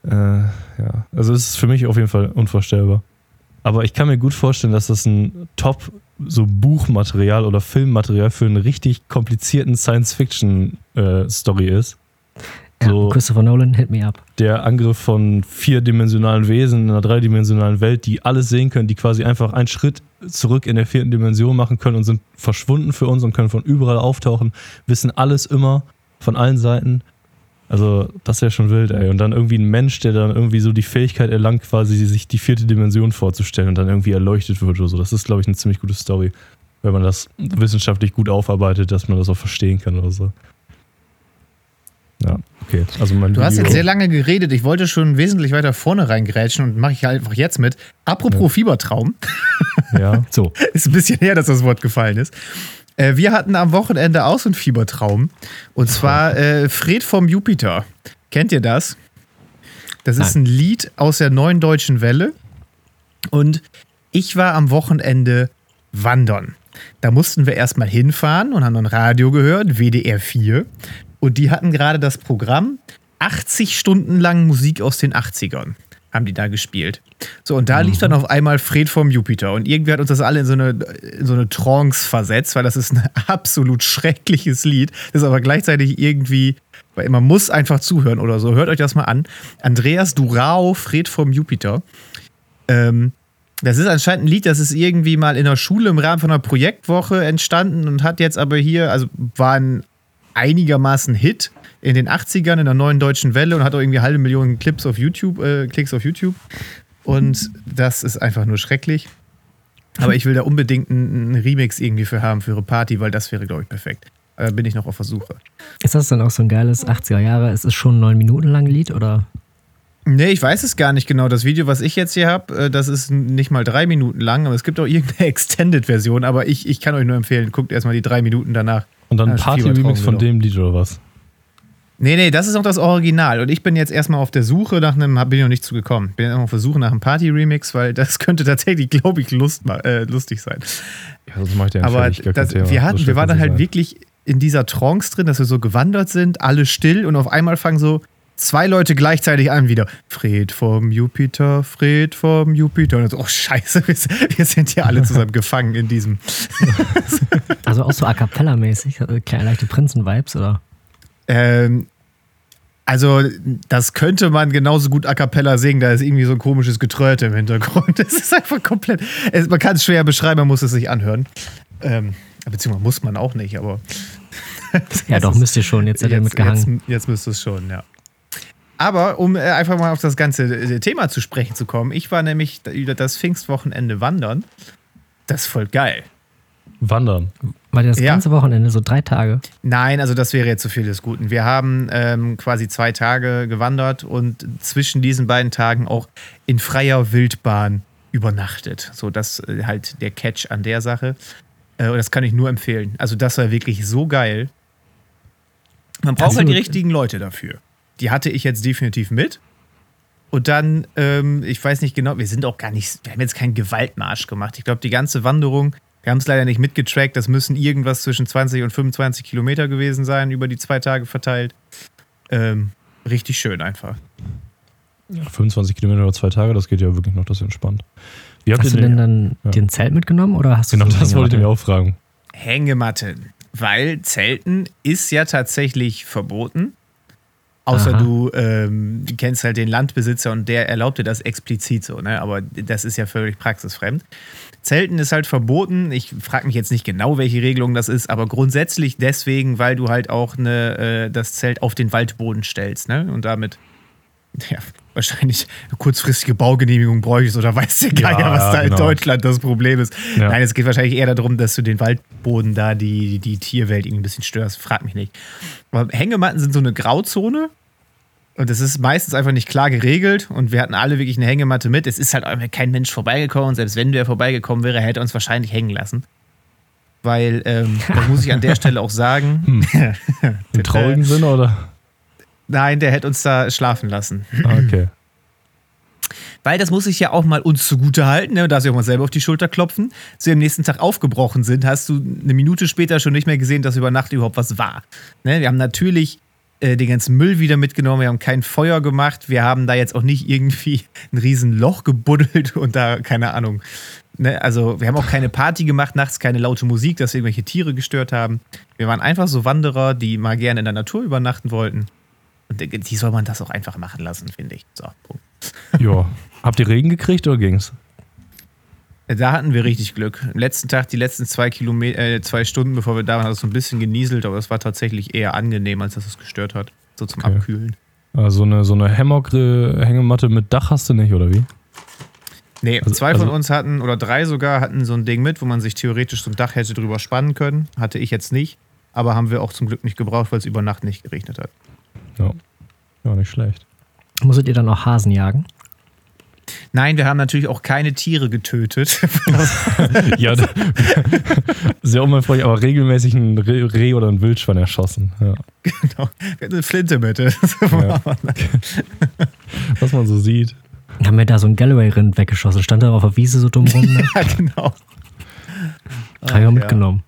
Äh, ja, also es ist für mich auf jeden Fall unvorstellbar. Aber ich kann mir gut vorstellen, dass das ein Top so Buchmaterial oder Filmmaterial für einen richtig komplizierten Science-Fiction-Story äh, ist. Ja, So- Christopher Nolan, hit me up. Der Angriff von vierdimensionalen Wesen in einer dreidimensionalen Welt, die alles sehen können, die quasi einfach einen Schritt zurück in der vierten Dimension machen können und sind verschwunden für uns und können von überall auftauchen, wissen alles immer von allen Seiten. Also, das ist ja schon wild, ey. Und dann irgendwie ein Mensch, der dann irgendwie so die Fähigkeit erlangt, quasi sich die vierte Dimension vorzustellen und dann irgendwie erleuchtet wird oder so. Das ist, glaube ich, eine ziemlich gute Story. Wenn man das wissenschaftlich gut aufarbeitet, dass man das auch verstehen kann oder so. Ja, okay. Also mein Du hast Video- jetzt sehr lange geredet. Ich wollte schon wesentlich weiter vorne reingrätschen und mache ich halt einfach jetzt mit. Apropos Fiebertraum. Ja. So, Ist ein bisschen her, dass das Wort gefallen ist. Äh, wir hatten am Wochenende auch so einen Fiebertraum. Und zwar äh, Fred vom Jupiter. Kennt ihr das? Das ist ein Lied aus der neuen deutschen Welle. Und ich war am Wochenende wandern. Da mussten wir erstmal hinfahren und haben dann Radio gehört, WDR 4. Und die hatten gerade das Programm 80 Stunden lang Musik aus den 80ern. Haben die da gespielt. So, und da lief dann auf einmal Fred vom Jupiter. Und irgendwie hat uns das alle in so eine, in so eine Trance versetzt, weil das ist ein absolut schreckliches Lied. Das ist aber gleichzeitig irgendwie, weil man muss einfach zuhören oder so. Hört euch das mal an. Andreas Durao, Fred vom Jupiter. Ähm, das ist anscheinend ein Lied, das ist irgendwie mal in der Schule im Rahmen von einer Projektwoche entstanden und hat jetzt aber hier, also war ein einigermaßen Hit in den 80ern in der neuen deutschen Welle und hat auch irgendwie halbe Millionen Clips auf YouTube, äh, Klicks auf YouTube. Und das ist einfach nur schrecklich. Aber ich will da unbedingt einen, Remix irgendwie für haben, für ihre Party, weil das wäre, glaube ich, perfekt. Da bin ich noch auf Versuche. ist das dann auch so ein geiles 80er Jahre? Es ist schon ein neun Minuten lang Lied oder? Nee, ich weiß es gar nicht genau. Das Video, was ich jetzt hier habe, das ist nicht mal drei Minuten lang, aber es gibt auch irgendeine Extended-Version. Aber ich, ich kann euch nur empfehlen, guckt erstmal die drei Minuten danach. Und dann ein Party-Remix von genau. dem Lied oder was? Nee, nee, das ist noch das Original. Und ich bin jetzt erstmal auf der Suche nach einem, bin ich noch nicht zugekommen. Bin jetzt auf der Suche nach einem Party-Remix, weil das könnte tatsächlich, glaube ich, Lust, äh, lustig sein. Ja, das macht ja Aber fertig, gar kein das, Thema. wir, So hatten, schlecht wir waren dann halt nicht wirklich in dieser Trance drin, dass wir so gewandert sind, alle still und auf einmal fangen so zwei Leute gleichzeitig an wieder. Fred vom Jupiter, Fred vom Jupiter. Und dann so, oh Scheiße, wir, wir sind hier alle zusammen gefangen in diesem. Also auch so a cappella-mäßig, also kleine leichte Prinzen-Vibes oder? Ähm, also, das könnte man genauso gut a cappella singen, da ist irgendwie so ein komisches Getröte im Hintergrund. Das ist einfach komplett. Es, man kann es schwer beschreiben, man muss es sich anhören. Ähm, beziehungsweise muss man auch nicht, aber. Ja, doch, müsst ihr schon. Jetzt seid ihr jetzt, mitgehangen. jetzt, jetzt müsste es schon, ja. Aber um äh, einfach mal auf das ganze äh, Thema zu sprechen zu kommen, ich war nämlich über das Pfingstwochenende wandern. Das ist voll geil. Wandern. War das Ja. ganze Wochenende, so drei Tage? Nein, also das wäre jetzt zu viel des Guten. Wir haben ähm, quasi zwei Tage gewandert und zwischen diesen beiden Tagen auch in freier Wildbahn übernachtet. So, das äh, halt der Catch an der Sache. Äh, und das kann ich nur empfehlen. Also das war wirklich so geil. Man braucht halt die richtigen Leute dafür. Die hatte ich jetzt definitiv mit. Und dann, ähm, ich weiß nicht genau, wir sind auch gar nicht, wir haben jetzt keinen Gewaltmarsch gemacht. Ich glaube, die ganze Wanderung, wir haben es leider nicht mitgetrackt, das müssen irgendwas zwischen 20 und 25 Kilometer gewesen sein, über die zwei Tage verteilt. Ähm, richtig schön einfach. Ja, 25 Kilometer oder zwei Tage, das geht ja wirklich noch, das ist entspannt. Wie habt Hast du ihr denn denn? dann Ja. dir ein Zelt mitgenommen oder hast du Genau, so eine das wollte ich mir Hängematte? auch fragen. Hängematten. Weil Zelten ist ja tatsächlich verboten. Außer Aha. du ähm, kennst halt den Landbesitzer und der erlaubt dir das explizit so, ne? Aber das ist ja völlig praxisfremd. Zelten ist halt verboten. Ich frage mich jetzt nicht genau, welche Regelung das ist, aber grundsätzlich deswegen, weil du halt auch eine, äh, das Zelt auf den Waldboden stellst, ne? Und damit ja, wahrscheinlich eine kurzfristige Baugenehmigung bräuchtest oder weiß der Geier, Ja, was da in genau. Deutschland das Problem ist. Ja. Nein, es geht wahrscheinlich eher darum, dass du den Waldboden da, die, die Tierwelt irgendwie ein bisschen störst. Frag mich nicht. Aber Hängematten sind so eine Grauzone. Und das ist meistens einfach nicht klar geregelt. Und wir hatten alle wirklich eine Hängematte mit. Es ist halt einfach kein Mensch vorbeigekommen. Und selbst wenn der vorbeigekommen wäre, hätte er uns wahrscheinlich hängen lassen. Weil, ähm, das muss ich an der Stelle auch sagen. Im traurigen Sinne oder? Nein, der hätte uns da schlafen lassen. Ah, okay. weil das muss ich ja auch mal uns zugute halten, ne? da du auch mal selber auf die Schulter klopfen, sie am nächsten Tag aufgebrochen sind, hast du eine Minute später schon nicht mehr gesehen, dass über Nacht überhaupt was war. Ne? Wir haben natürlich äh, den ganzen Müll wieder mitgenommen, wir haben kein Feuer gemacht, wir haben da jetzt auch nicht irgendwie ein riesen Loch gebuddelt und da, keine Ahnung. Ne? Also wir haben auch keine Party gemacht, nachts keine laute Musik, dass wir irgendwelche Tiere gestört haben. Wir waren einfach so Wanderer, die mal gerne in der Natur übernachten wollten. Und die soll man das auch einfach machen lassen, finde ich. So, Punkt. Ja. Habt ihr Regen gekriegt oder ging's? Da hatten wir richtig Glück. Am letzten Tag, die letzten zwei Kilometer, äh, zwei Stunden, bevor wir da waren, hat es so ein bisschen genieselt, aber es war tatsächlich eher angenehm, als dass es gestört hat. So zum Okay. Abkühlen. Also eine, so eine Hammock-Hängematte mit Dach hast du nicht, oder wie? Nee, Also- zwei von also- uns hatten, oder drei sogar, hatten so ein Ding mit, wo man sich theoretisch so ein Dach hätte drüber spannen können. Hatte ich jetzt nicht. Aber haben wir auch zum Glück nicht gebraucht, weil es über Nacht nicht geregnet hat. Ja. Ja, nicht schlecht. Musstet ihr dann auch Hasen jagen? Nein, wir haben natürlich auch keine Tiere getötet. ja, sehr unfreundlich, aber regelmäßig ein Reh, oder ein Wildschwein erschossen. Ja. genau. Wir hatten eine Flinte mit. Ja. Was man so sieht. Haben wir da so ein Galloway-Rind weggeschossen? Stand da auf der Wiese so dumm rum? Ne? ja, genau. Hab ich auch mitgenommen.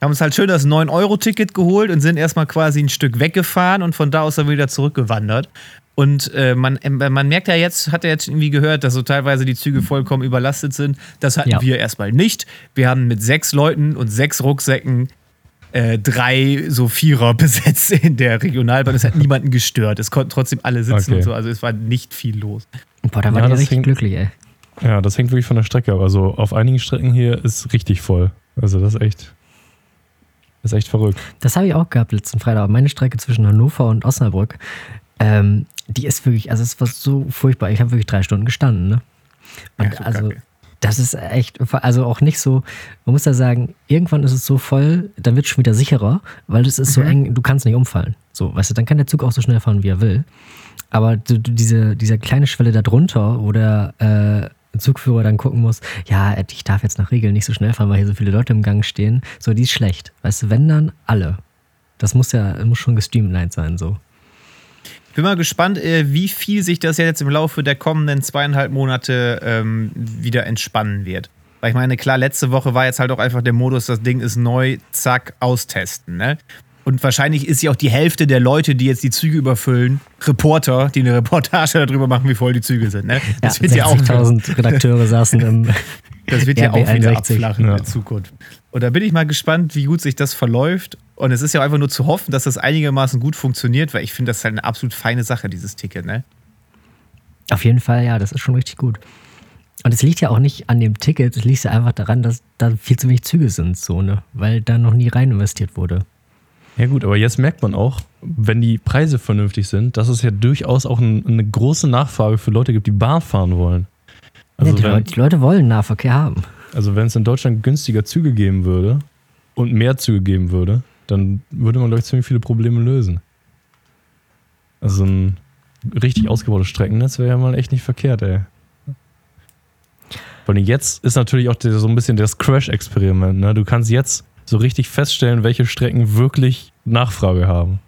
Haben uns halt schön das 9-Euro-Ticket geholt und sind erstmal quasi ein Stück weggefahren und von da aus dann wieder zurückgewandert. Und äh, man, äh, man merkt ja jetzt, hat er jetzt irgendwie gehört, dass so teilweise die Züge vollkommen überlastet sind. Das hatten Ja. wir erstmal nicht. Wir haben mit sechs Leuten und sechs Rucksäcken äh, drei so Vierer besetzt in der Regionalbahn. Es hat niemanden gestört. Es konnten trotzdem alle sitzen Okay. und so. Also es war nicht viel los. Boah, da Ja, war ich das richtig hing- glücklich, ey. Ja, das hängt wirklich von der Strecke ab. Also auf einigen Strecken hier ist richtig voll. Also das ist echt, das ist echt verrückt. Das habe ich auch gehabt letzten Freitag. Meine Strecke zwischen Hannover und Osnabrück, ähm, die ist wirklich, also es war so furchtbar. Ich habe wirklich drei Stunden gestanden, ne? Und Ja, so also, kacke. das ist echt, also auch nicht so, man muss da sagen, irgendwann ist es so voll, dann wird es schon wieder sicherer, weil es ist so eng, du kannst nicht umfallen. So, weißt du, dann kann der Zug auch so schnell fahren, wie er will. Aber du, du, diese, diese kleine Schwelle da drunter, wo der äh, Zugführer dann gucken muss, ja, ich darf jetzt nach Regeln nicht so schnell fahren, weil hier so viele Leute im Gang stehen, so, die ist schlecht. Weißt du, wenn dann alle. Das muss ja, muss schon gestreamlined sein, so. Ich bin mal gespannt, äh, wie viel sich das jetzt im Laufe der kommenden zweieinhalb Monate ähm, wieder entspannen wird. Weil ich meine, klar, letzte Woche war jetzt halt auch einfach der Modus, das Ding ist neu, zack, austesten. Ne? Und wahrscheinlich ist ja auch die Hälfte der Leute, die jetzt die Züge überfüllen, Reporter, die eine Reportage darüber machen, wie voll die Züge sind. Ne? Das ja, wird ja auch 60.000 Redakteure saßen im. das wird ja auch wieder RB61. abflachen Ja. in der Zukunft. Und da bin ich mal gespannt, wie gut sich das verläuft. Und es ist ja einfach nur zu hoffen, dass das einigermaßen gut funktioniert, weil ich finde, das ist halt eine absolut feine Sache, dieses Ticket. Ne? Auf jeden Fall, ja, das ist schon richtig gut. Und es liegt ja auch nicht an dem Ticket, es liegt ja einfach daran, dass da viel zu wenig Züge sind, so, ne? Weil da noch nie rein investiert wurde. Ja gut, aber jetzt merkt man auch, wenn die Preise vernünftig sind, dass es ja durchaus auch ein, eine große Nachfrage für Leute gibt, die Bahn fahren wollen. Also ja, die, wenn, Leute, die Leute wollen Nahverkehr haben. Also wenn es in Deutschland günstiger Züge geben würde und mehr Züge geben würde, dann würde man, glaube ich, ziemlich viele Probleme lösen. Also ein richtig ausgebautes Streckennetz wäre ja mal echt nicht verkehrt, ey. Vor allem jetzt ist natürlich auch so ein bisschen das Crash-Experiment. Ne? Du kannst jetzt so richtig feststellen, welche Strecken wirklich Nachfrage haben.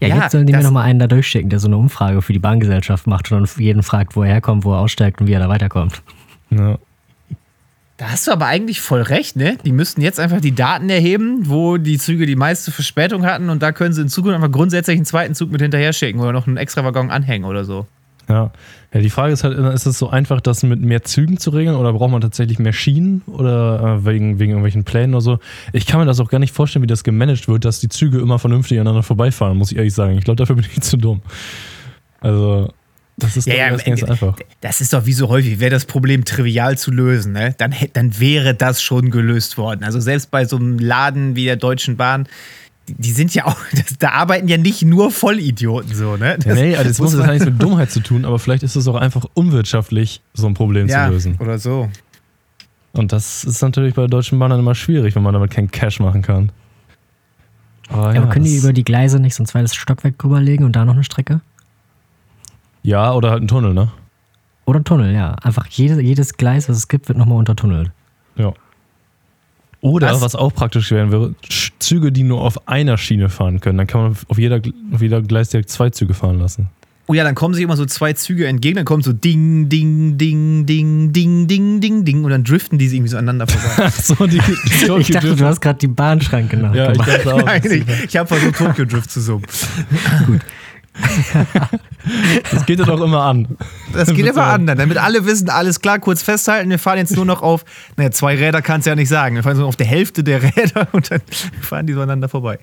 Ja, Ja, jetzt sollen die mir nochmal einen da durchschicken, der so eine Umfrage für die Bahngesellschaft macht und dann jeden fragt, wo er herkommt, wo er aussteigt und wie er da weiterkommt. Ja. Da hast du aber eigentlich voll recht, ne? Die müssten jetzt einfach die Daten erheben, wo die Züge die meiste Verspätung hatten und da können sie in Zukunft einfach grundsätzlich einen zweiten Zug mit hinterher schicken oder noch einen extra Waggon anhängen oder so. Ja. ja, die Frage ist halt, ist es so einfach, das mit mehr Zügen zu regeln oder braucht man tatsächlich mehr Schienen oder äh, wegen, wegen irgendwelchen Plänen oder so? Ich kann mir das auch gar nicht vorstellen, wie das gemanagt wird, dass die Züge immer vernünftig aneinander vorbeifahren, muss ich ehrlich sagen. Ich glaube, dafür bin ich zu dumm. Also, das ist Ja, ja, erst ganz einfach. Das ist doch wie so häufig, wäre das Problem trivial zu lösen, ne? Dann, dann wäre das schon gelöst worden. Also selbst bei so einem Laden wie der Deutschen Bahn, die, die sind ja auch, das, da arbeiten ja nicht nur Vollidioten so, ne? Ja, nee, also das muss das hat nichts mit Dummheit zu tun, aber vielleicht ist es auch einfach unwirtschaftlich, so ein Problem ja, zu lösen. oder so. Und das ist natürlich bei der Deutschen Bahn dann immer schwierig, wenn man damit keinen Cash machen kann. Aber, Ja, aber können die das- über die Gleise nicht so ein zweites Stockwerk drüberlegen und da noch eine Strecke? Ja, oder halt ein Tunnel, ne? Oder ein Tunnel, ja. Einfach jede, jedes Gleis, was es gibt, wird nochmal untertunnelt. Ja. Oder, Was? was, auch praktisch wäre, wäre Züge, die nur auf einer Schiene fahren können. Dann kann man auf jeder, auf jeder Gleis direkt zwei Züge fahren lassen. Oh ja, dann kommen sich immer so zwei Züge entgegen, dann kommt so Ding, Ding, Ding, Ding, Ding, Ding, Ding, Ding und dann driften die sich irgendwie so aneinander vorbei. so, die, die Ich dachte, du hast gerade die Bahnschranke Ja, ich nachgemacht. dachte auch. Nein, ich, ich habe versucht, Tokyo Drift zu summen. Das geht ja doch immer an. Das geht immer an, damit alle wissen, alles klar, kurz festhalten, wir fahren jetzt nur noch auf, naja, zwei Räder kannst du ja nicht sagen, wir fahren so auf der Hälfte der Räder und dann fahren die so aneinander vorbei.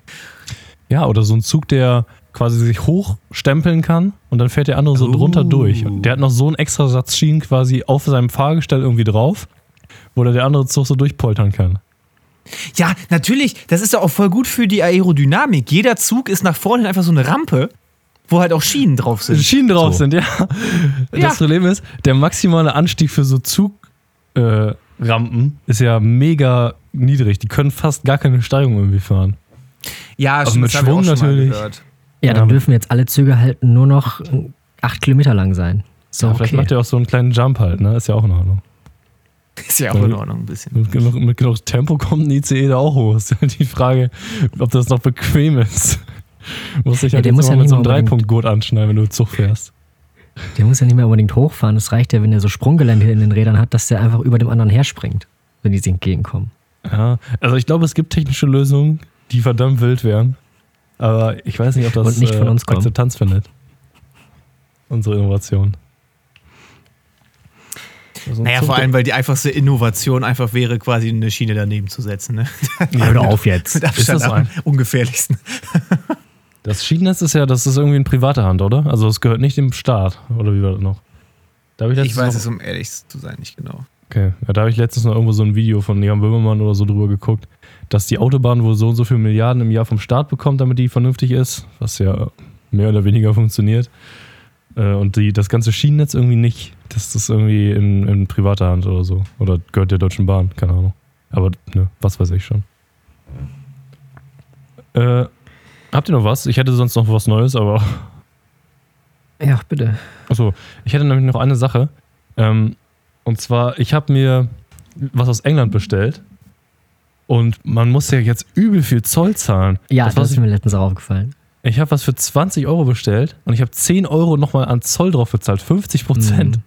Ja, oder so ein Zug, der quasi sich hochstempeln kann und dann fährt der andere so Oh. drunter durch. Und der hat noch so einen extra Satz Schienen quasi auf seinem Fahrgestell irgendwie drauf, wo der, der andere Zug so durchpoltern kann. Ja, natürlich, das ist ja auch voll gut für die Aerodynamik. Jeder Zug ist nach vorne einfach so eine Rampe, wo halt auch Schienen drauf sind. Schienen drauf so. sind, ja. Ja. Das Problem ist, der maximale Anstieg für so Zugrampen äh, Rampen ist ja mega niedrig. Die können fast gar keine Steigung irgendwie fahren. Ja, stimmt, mit Schwung natürlich. gehört. Ja, dann Ja. dürfen jetzt alle Züge halt nur noch acht Kilometer lang sein. So, Ja, Vielleicht okay. macht er auch so einen kleinen Jump halt, ne? Ist ja auch in Ordnung. Ist ja auch in Ordnung ein bisschen. Mit genug, mit genug Tempo kommt ein ICE da auch hoch. Ist ja die Frage, ob das noch bequem ist. Muss ich Ja, halt der jetzt muss ja mit so einem Dreipunktgurt anschneiden, wenn du Zug fährst. Der muss ja nicht mehr unbedingt hochfahren. Es reicht ja, wenn er so Sprunggelände in den Rädern hat, dass der einfach über dem anderen herspringt, wenn die sich entgegenkommen. Ja, also ich glaube, es gibt technische Lösungen, die verdammt wild wären. Aber ich weiß nicht, ob das Und nicht von äh. Akzeptanz findet. Unsere Innovation. Also Naja, vor allem, weil die einfachste Innovation einfach wäre, quasi eine Schiene daneben zu setzen. Ne? Ja, Hör auf jetzt. Mit Abstand das so am ungefährlichsten. Das Schienennetz ist ja, das ist irgendwie in privater Hand, oder? Also es gehört nicht dem Staat. Oder wie war das noch? Da ich, Ich weiß noch- es, um ehrlich zu sein, nicht genau. Okay, ja, da habe ich letztens noch irgendwo so ein Video von Jan Böhmermann oder so drüber geguckt, dass die Autobahn wohl so und so viele Milliarden im Jahr vom Staat bekommt, damit die vernünftig ist, was ja mehr oder weniger funktioniert. Äh, Und die, das ganze Schienennetz irgendwie nicht. Das ist irgendwie in, in privater Hand oder so. Oder gehört der Deutschen Bahn, keine Ahnung. Aber ne, was weiß ich schon. Äh, habt ihr noch was? Ich hätte sonst noch was Neues, aber Ja, bitte. Achso, ich hätte nämlich noch eine Sache. Ähm, und zwar, ich habe mir was aus England bestellt. Und man muss ja jetzt übel viel Zoll zahlen. Ja, das, das, ist mir letztens auch aufgefallen. ich habe was für 20 Euro bestellt und ich habe 10 Euro nochmal an Zoll drauf bezahlt. 50 Prozent. Mhm.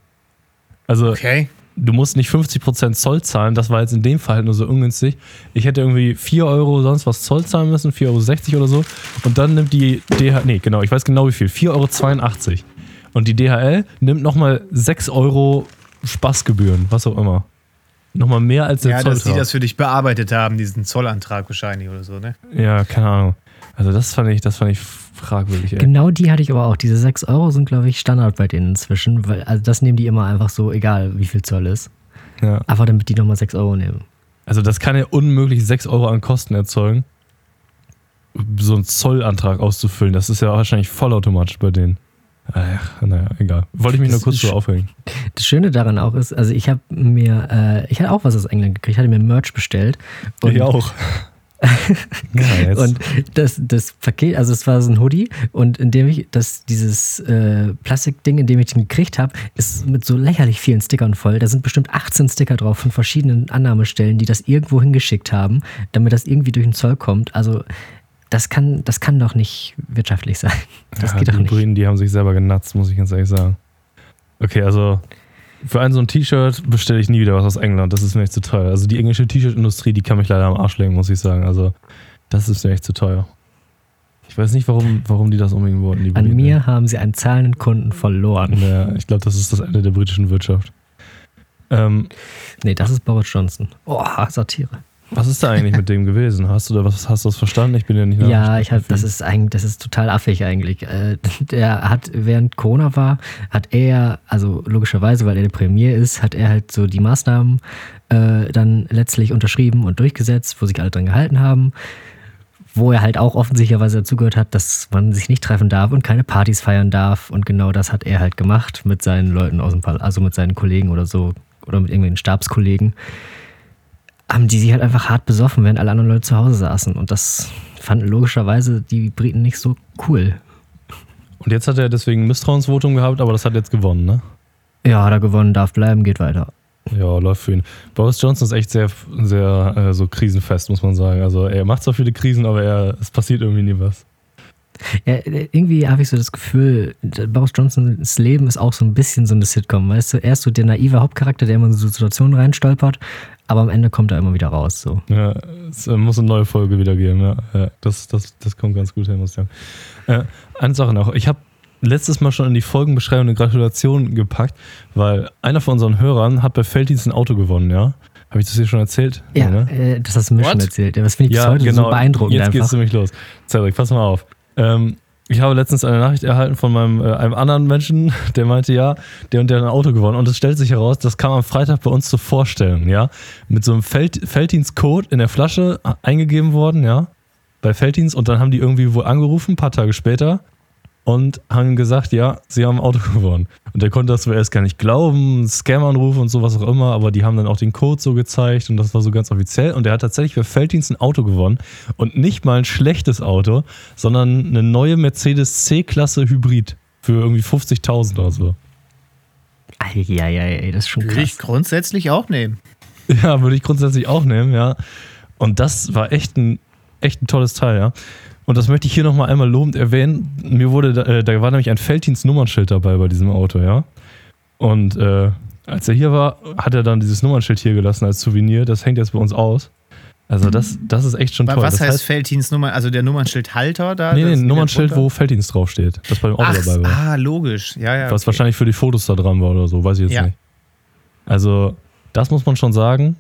Also, Okay. Du musst nicht 50 Prozent Zoll zahlen. Das war jetzt in dem Fall halt nur so ungünstig. Ich hätte irgendwie 4 Euro sonst was Zoll zahlen müssen, 4,60 Euro oder so. Und dann nimmt die DHL, nee, genau, ich weiß genau wie viel, 4,82 Euro. Und die DHL nimmt nochmal 6 Euro Spaßgebühren, was auch immer. Nochmal mehr als der Ja, Zoll. dass die das für dich bearbeitet haben, diesen Zollantrag wahrscheinlich oder so, ne? ja, keine Ahnung. Also das fand ich, das fand ich fragwürdig, ey. Genau die hatte ich aber auch. Diese 6 Euro sind, glaube ich, Standard bei denen inzwischen. Weil, also das nehmen die immer einfach so, egal wie viel Zoll ist. Ja. Einfach damit die nochmal 6 Euro nehmen. Also das kann ja unmöglich 6 Euro an Kosten erzeugen, so einen Zollantrag auszufüllen. Das ist ja wahrscheinlich vollautomatisch bei denen. Ach, naja, egal. Wollte ich mich nur Das kurz ist so aufregen. Das Schöne daran auch ist, also ich habe mir, äh, ich hatte auch was aus England gekriegt, ich hatte mir Merch bestellt. Und, ich auch. ja. Und das, das Paket, also es war so ein Hoodie und in dem ich, das, dieses äh, Plastikding, in dem ich den gekriegt habe, ist mit so lächerlich vielen Stickern voll. Da sind bestimmt 18 Sticker drauf von verschiedenen Annahmestellen, die das irgendwo hingeschickt haben, damit das irgendwie durch den Zoll kommt. Also das kann, das kann doch nicht wirtschaftlich sein. Das ja, geht doch die nicht. Briten, die haben sich selber genatzt, muss ich ganz ehrlich sagen. Okay, also für ein so ein T-Shirt bestelle ich nie wieder was aus England. Das ist mir echt zu teuer. Also die englische T-Shirt-Industrie, die kann mich leider am Arsch legen, muss ich sagen. Also das ist mir echt zu teuer. Ich weiß nicht, warum, warum die das unbedingt wollten. An Briten. mir haben sie einen zahlenden Kunden verloren. Ja, ich glaube, das ist das Ende der britischen Wirtschaft. Ähm, Nee, das ist Boris Johnson. Oh, Satire. Was ist da eigentlich mit dem gewesen? Hast du da was, hast du das verstanden? Ich bin ja nicht Ja, ich hab, das ist eigentlich, das ist total affig eigentlich. Äh, Der hat, während Corona war, hat er, also logischerweise, weil er der Premier ist, hat er halt so die Maßnahmen äh, dann letztlich unterschrieben und durchgesetzt, wo sich alle dran gehalten haben. Wo er halt auch offensichtlicherweise dazugehört hat, dass man sich nicht treffen darf und keine Partys feiern darf. Und genau das hat er halt gemacht mit seinen Leuten aus dem Parlament, also mit seinen Kollegen oder so, oder mit irgendwelchen Stabskollegen haben die sich halt einfach hart besoffen, während alle anderen Leute zu Hause saßen. Und das fanden logischerweise die Briten nicht so cool. Und jetzt hat er deswegen ein Misstrauensvotum gehabt, aber das hat jetzt gewonnen, ne? Ja, hat er gewonnen, darf bleiben, geht weiter. Ja, läuft für ihn. Boris Johnson ist echt sehr, sehr äh, so krisenfest, muss man sagen. Also er macht zwar viele Krisen, aber er, es passiert irgendwie nie was. Ja, irgendwie habe ich so das Gefühl, Boris Johnsons Leben ist auch so ein bisschen so eine Sitcom, weißt du? Er ist so der naive Hauptcharakter, der immer in so Situationen reinstolpert, aber am Ende kommt er immer wieder raus. So. Ja, es äh, muss eine neue Folge wieder geben, ja. ja das, das, das kommt ganz gut hin, muss ich sagen. Äh, eine Sache noch, ich habe letztes Mal schon in die Folgenbeschreibung eine Gratulation gepackt, weil einer von unseren Hörern hat bei Felddienst ein Auto gewonnen, ja? Habe ich das hier schon erzählt? Ja, ja ne? äh, das hast du mir What? schon erzählt. Das finde ich ja, bis heute genau. so beeindruckend. Jetzt einfach. geht's nämlich los. Cedric, pass mal auf. Ähm, ich habe letztens eine Nachricht erhalten von meinem, äh, einem anderen Menschen, der meinte, ja, der und der hat ein Auto gewonnen. Und es stellt sich heraus, das kam am Freitag bei uns zur Vorstellung, ja. Mit so einem Feld, Felddienstcode in der Flasche eingegeben worden, ja. Bei Felddienst. Und dann haben die irgendwie wohl angerufen, ein paar Tage später und haben gesagt, ja, sie haben ein Auto gewonnen. Und der konnte das erst gar nicht glauben, Scam-Anruf und sowas auch immer, aber die haben dann auch den Code so gezeigt und das war so ganz offiziell. Und er hat tatsächlich für Felddienst ein Auto gewonnen und nicht mal ein schlechtes Auto, sondern eine neue Mercedes C-Klasse Hybrid für irgendwie 50.000 oder so. Eieiei, das ist schon krass. Würde ich grundsätzlich auch nehmen. Ja, würde ich grundsätzlich auch nehmen, ja. Und das war echt ein, echt ein tolles Teil, ja. Und das möchte ich hier nochmal einmal lobend erwähnen. Mir wurde, da, äh, da war nämlich ein Felddienst-Nummernschild dabei bei diesem Auto, ja. Und äh, als er hier war, hat er dann dieses Nummernschild hier gelassen als Souvenir. Das hängt jetzt bei uns aus. Also das, das ist echt schon toll. Was das heißt, heißt Felddienstnummer? Also der Nummernschildhalter da? Nee, nee, ein Nummernschild, wo Felddienst draufsteht. Das bei dem Auto Ach, dabei war. Ah, logisch. Ja, ja. Was okay. wahrscheinlich für die Fotos da dran war oder so, weiß ich jetzt ja. nicht. Also, das muss man schon sagen.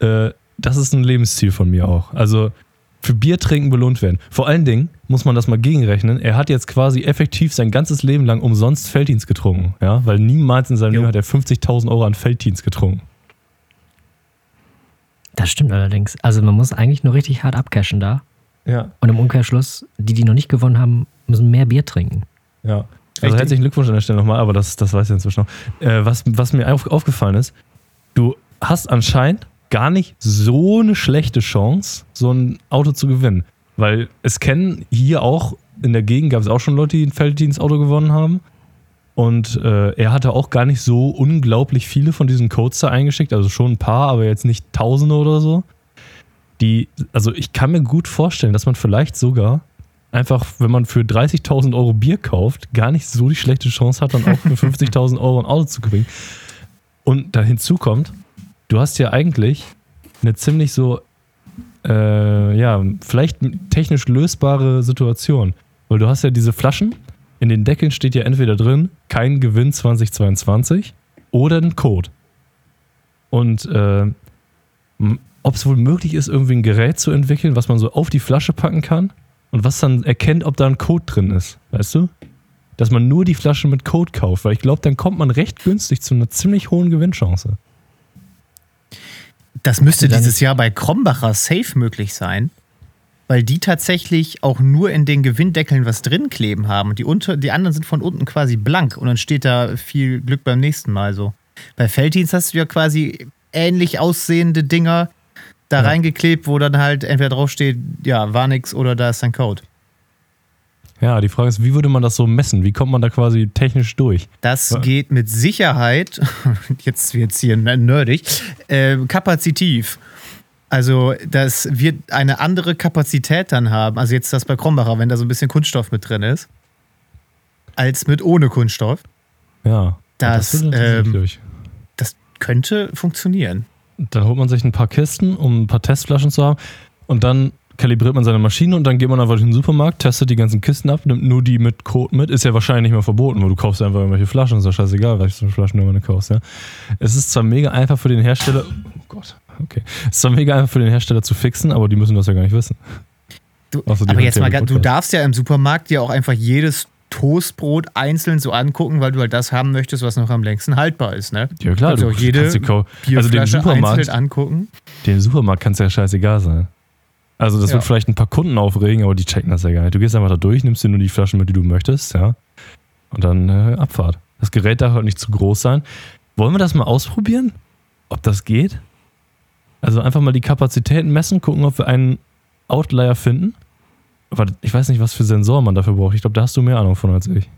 Äh, das ist ein Lebensziel von mir auch. Also, für Bier trinken belohnt werden. Vor allen Dingen muss man das mal gegenrechnen. Er hat jetzt quasi effektiv sein ganzes Leben lang umsonst Felddienst getrunken. Ja? Weil niemals in seinem jo. Leben hat er 50.000 Euro an Felddienst getrunken. Das stimmt allerdings. Also man muss eigentlich nur richtig hart abcashen da. Ja. Und im Umkehrschluss, die, die noch nicht gewonnen haben, müssen mehr Bier trinken. Ja. Also herzlichen Glückwunsch an der Stelle nochmal, aber das, das weiß ich inzwischen noch. Äh, was, was mir auf, aufgefallen ist, du hast anscheinend gar nicht so eine schlechte Chance, so ein Auto zu gewinnen. Weil es kennen hier auch, in der Gegend gab es auch schon Leute, die ein Felddienstauto gewonnen haben. Und äh, er hatte auch gar nicht so unglaublich viele von diesen Codes da eingeschickt, also schon ein paar, aber jetzt nicht Tausende oder so. Die, also ich kann mir gut vorstellen, dass man vielleicht sogar einfach, wenn man für 30.000 Euro Bier kauft, gar nicht so die schlechte Chance hat, dann auch für 50.000 Euro ein Auto zu kriegen. Und da hinzu kommt, du hast ja eigentlich eine ziemlich so, äh, ja, vielleicht technisch lösbare Situation. Weil du hast ja diese Flaschen, in den Deckeln steht ja entweder drin, kein Gewinn 2022 oder ein Code. Und äh, ob es wohl möglich ist, irgendwie ein Gerät zu entwickeln, was man so auf die Flasche packen kann und was dann erkennt, ob da ein Code drin ist, weißt du? Dass man nur die Flasche mit Code kauft, weil ich glaube, dann kommt man recht günstig zu einer ziemlich hohen Gewinnchance. Das müsste dieses Jahr bei Krombacher safe möglich sein, weil die tatsächlich auch nur in den Gewinndeckeln was drin kleben haben. Die, unter, die anderen sind von unten quasi blank und dann steht da viel Glück beim nächsten Mal so. Bei Felddienst hast du ja quasi ähnlich aussehende Dinger da ja. reingeklebt, wo dann halt entweder draufsteht, ja, war nix oder da ist dein Code. Ja, die Frage ist, wie würde man das so messen? Wie kommt man da quasi technisch durch? Das ja. geht mit Sicherheit, jetzt wird es hier nerdig, äh, kapazitiv. Also, das wird eine andere Kapazität dann haben. Also, jetzt das bei Krombacher, wenn da so ein bisschen Kunststoff mit drin ist, als mit ohne Kunststoff. Ja. Das, das, ähm, das könnte funktionieren. Dann holt man sich ein paar Kisten, um ein paar Testflaschen zu haben. Und dann kalibriert man seine Maschine und dann geht man einfach in den Supermarkt, testet die ganzen Kisten ab, nimmt nur die mit Code mit. Ist ja wahrscheinlich nicht mehr verboten, weil du kaufst einfach irgendwelche Flaschen, ist ja scheißegal, welche Flaschen du immer kaufst. Ja. Es ist zwar mega einfach für den Hersteller, oh Gott, okay. Es ist zwar mega einfach für den Hersteller zu fixen, aber die müssen das ja gar nicht wissen. Du, aber jetzt mal, du darfst ja im Supermarkt ja auch einfach jedes Toastbrot einzeln so angucken, weil du halt das haben möchtest, was noch am längsten haltbar ist, ne? Ja klar, du, du auch jede kannst die, also den Supermarkt angucken. Den Supermarkt kannst du ja scheißegal sein. Also das ja. wird vielleicht ein paar Kunden aufregen, aber die checken das ja gar nicht. Du gehst einfach da durch, nimmst dir nur die Flaschen mit, die du möchtest, ja. Und dann äh, Abfahrt. Das Gerät darf halt nicht zu groß sein. Wollen wir das mal ausprobieren? Ob das geht? Also einfach mal die Kapazitäten messen, gucken, ob wir einen Outlier finden. Aber ich weiß nicht, was für Sensoren man dafür braucht. Ich glaube, da hast du mehr Ahnung von als ich.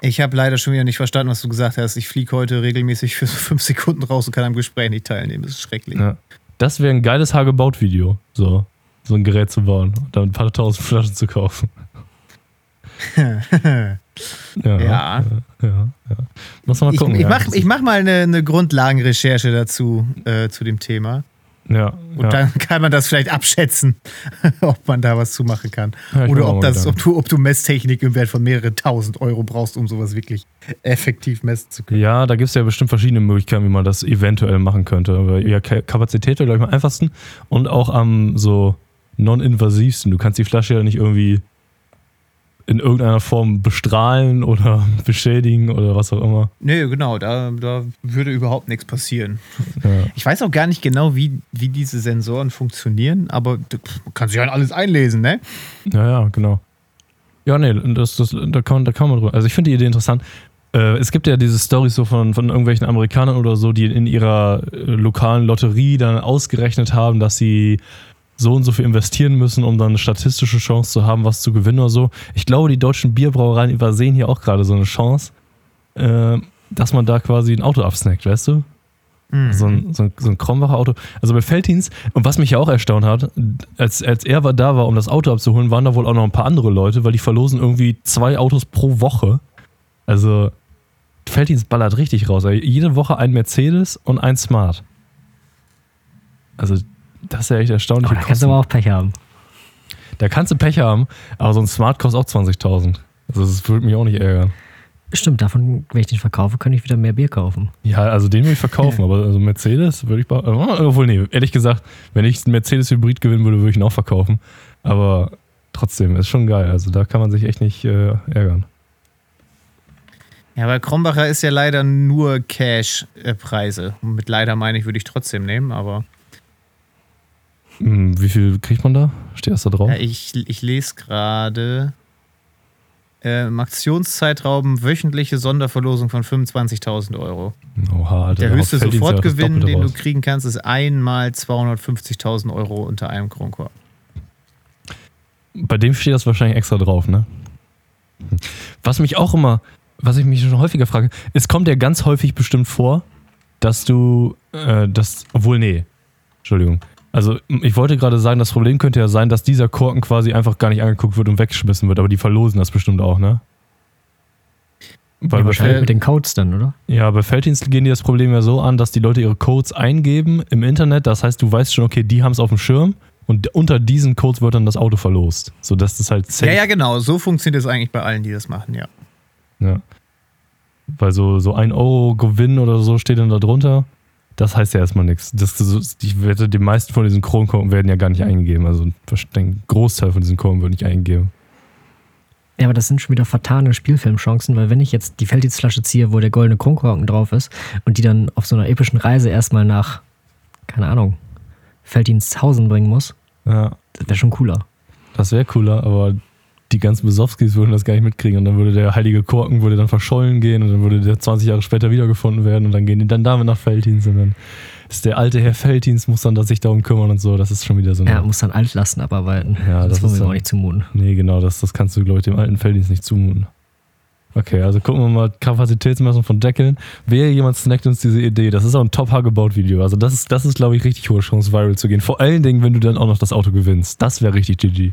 Ich habe leider schon wieder nicht verstanden, was du gesagt hast. Ich fliege heute regelmäßig für so fünf Sekunden raus und kann am Gespräch nicht teilnehmen. Das ist schrecklich. Ja. Das wäre ein geiles Hagebaut-Video. So, so ein Gerät zu bauen und dann ein paar tausend Flaschen zu kaufen. Ja. Ja. Ja, ja. Muss man mal Ich, gucken. ich ja. mache ich mach mal eine, eine Grundlagenrecherche dazu, äh, zu dem Thema. Ja, Und ja. dann kann man das vielleicht abschätzen, ob man da was zu machen kann. Ja, Oder ob, das, ob, du, ob du Messtechnik im Wert von mehreren tausend Euro brauchst, um sowas wirklich effektiv messen zu können. Ja, da gibt es ja bestimmt verschiedene Möglichkeiten, wie man das eventuell machen könnte. Aber ja, Ka- Kapazität wäre, glaube ich, am einfachsten und auch am so non-invasivsten. Du kannst die Flasche ja nicht irgendwie in irgendeiner Form bestrahlen oder beschädigen oder was auch immer. Nee, genau, da, da würde überhaupt nichts passieren. Ja. Ich weiß auch gar nicht genau, wie, wie diese Sensoren funktionieren, aber du- man kann sich ja in alles einlesen, ne? Ja, ja, genau. Ja, nee, das, das, da, kann, da kann man drüber. Also ich finde die Idee interessant. Äh, es gibt ja diese Storys so von, von irgendwelchen Amerikanern oder so, die in ihrer äh, lokalen Lotterie dann ausgerechnet haben, dass sie so und so viel investieren müssen, um dann eine statistische Chance zu haben, was zu gewinnen oder so. Ich glaube, die deutschen Bierbrauereien übersehen hier auch gerade so eine Chance, äh, dass man da quasi ein Auto absnackt, weißt du? Mhm. So ein, so ein, so ein Krombacher Auto. Also bei Feldins, und was mich ja auch erstaunt hat, als, als er war, da war, um das Auto abzuholen, waren da wohl auch noch ein paar andere Leute, weil die verlosen irgendwie zwei Autos pro Woche. Also Feldins ballert richtig raus. Jede Woche ein Mercedes und ein Smart. Also das ist ja echt erstaunlich. Aber da kannst du aber auch Pech haben. da kannst du Pech haben, aber so ein Smart kostet auch 20.000. Also das würde mich auch nicht ärgern. Stimmt, davon, wenn ich den verkaufe, könnte ich wieder mehr Bier kaufen. Ja, also den würde ich verkaufen, aber also Mercedes würde ich. äh, Obwohl, nee, ehrlich gesagt, wenn ich einen Mercedes-Hybrid gewinnen würde, würde ich ihn auch verkaufen. Aber trotzdem, ist schon geil. Also da kann man sich echt nicht äh, ärgern. Ja, weil Krombacher ist ja leider nur Cash-Preise. Und Mit leider meine ich, würde ich trotzdem nehmen, aber wie viel kriegt man da? Steht das da drauf? ja, ich, ich lese gerade äh, im Aktionszeitraum wöchentliche Sonderverlosung von 25.000 Euro. Oha, Alter. Der höchste Sofortgewinn, den du kriegen kannst, ist einmal 250.000 Euro unter einem Kronkorb. Bei dem steht das wahrscheinlich extra drauf, ne? Was mich auch immer, was ich mich schon häufiger frage, es kommt ja ganz häufig bestimmt vor, dass du, äh, das, obwohl, nee, Entschuldigung. Also, ich wollte gerade sagen, das Problem könnte ja sein, dass dieser Korken quasi einfach gar nicht angeguckt wird und weggeschmissen wird, aber die verlosen das bestimmt auch, ne? Weil Ja, wahrscheinlich mit den Codes dann, oder? ja, bei Felddienst gehen die das Problem ja so an, dass die Leute ihre Codes eingeben im Internet. Das heißt, du weißt schon, okay, die haben es auf dem Schirm und unter diesen Codes wird dann das Auto verlost. Sodass das halt safe Ja, ja, genau. So funktioniert es eigentlich bei allen, die das machen, ja. Ja. Weil so, so ein Euro Gewinn oder so steht dann da drunter. Das heißt ja erstmal nichts. Das, das, ich wette, die meisten von diesen Kronkorken werden ja gar nicht eingegeben. Also ein Großteil von diesen Korken wird nicht eingegeben. Ja, aber das sind schon wieder vertane Spielfilmchancen, weil wenn ich jetzt die Felddienstflasche ziehe, wo der goldene Kronkorken drauf ist und die dann auf so einer epischen Reise erstmal nach, keine Ahnung, Felddiensthausen bringen muss, Ja, das wäre schon cooler. das wäre cooler, aber die ganzen Besowskis würden das gar nicht mitkriegen. Und dann würde der heilige Korken würde dann verschollen gehen und dann würde der 20 Jahre später wiedergefunden werden und dann gehen die dann damit nach Felddienst und dann ist der alte Herr Felddienst, muss dann sich darum kümmern und so. Das ist schon wieder so Er muss dann Altlasten abarbeiten. Ja, das, das wollen wir auch nicht zumuten. Nee, genau, das, das kannst du, glaube ich, dem alten Felddienst nicht zumuten. Okay, also gucken wir mal Kapazitätsmessung von Deckeln. Wer jemand snackt uns diese Idee, das ist auch ein Top-Hagebaut-Video. Also das ist, das ist, glaube ich, richtig hohe Chance, viral zu gehen. Vor allen Dingen, wenn du dann auch noch das Auto gewinnst. Das wäre richtig GG.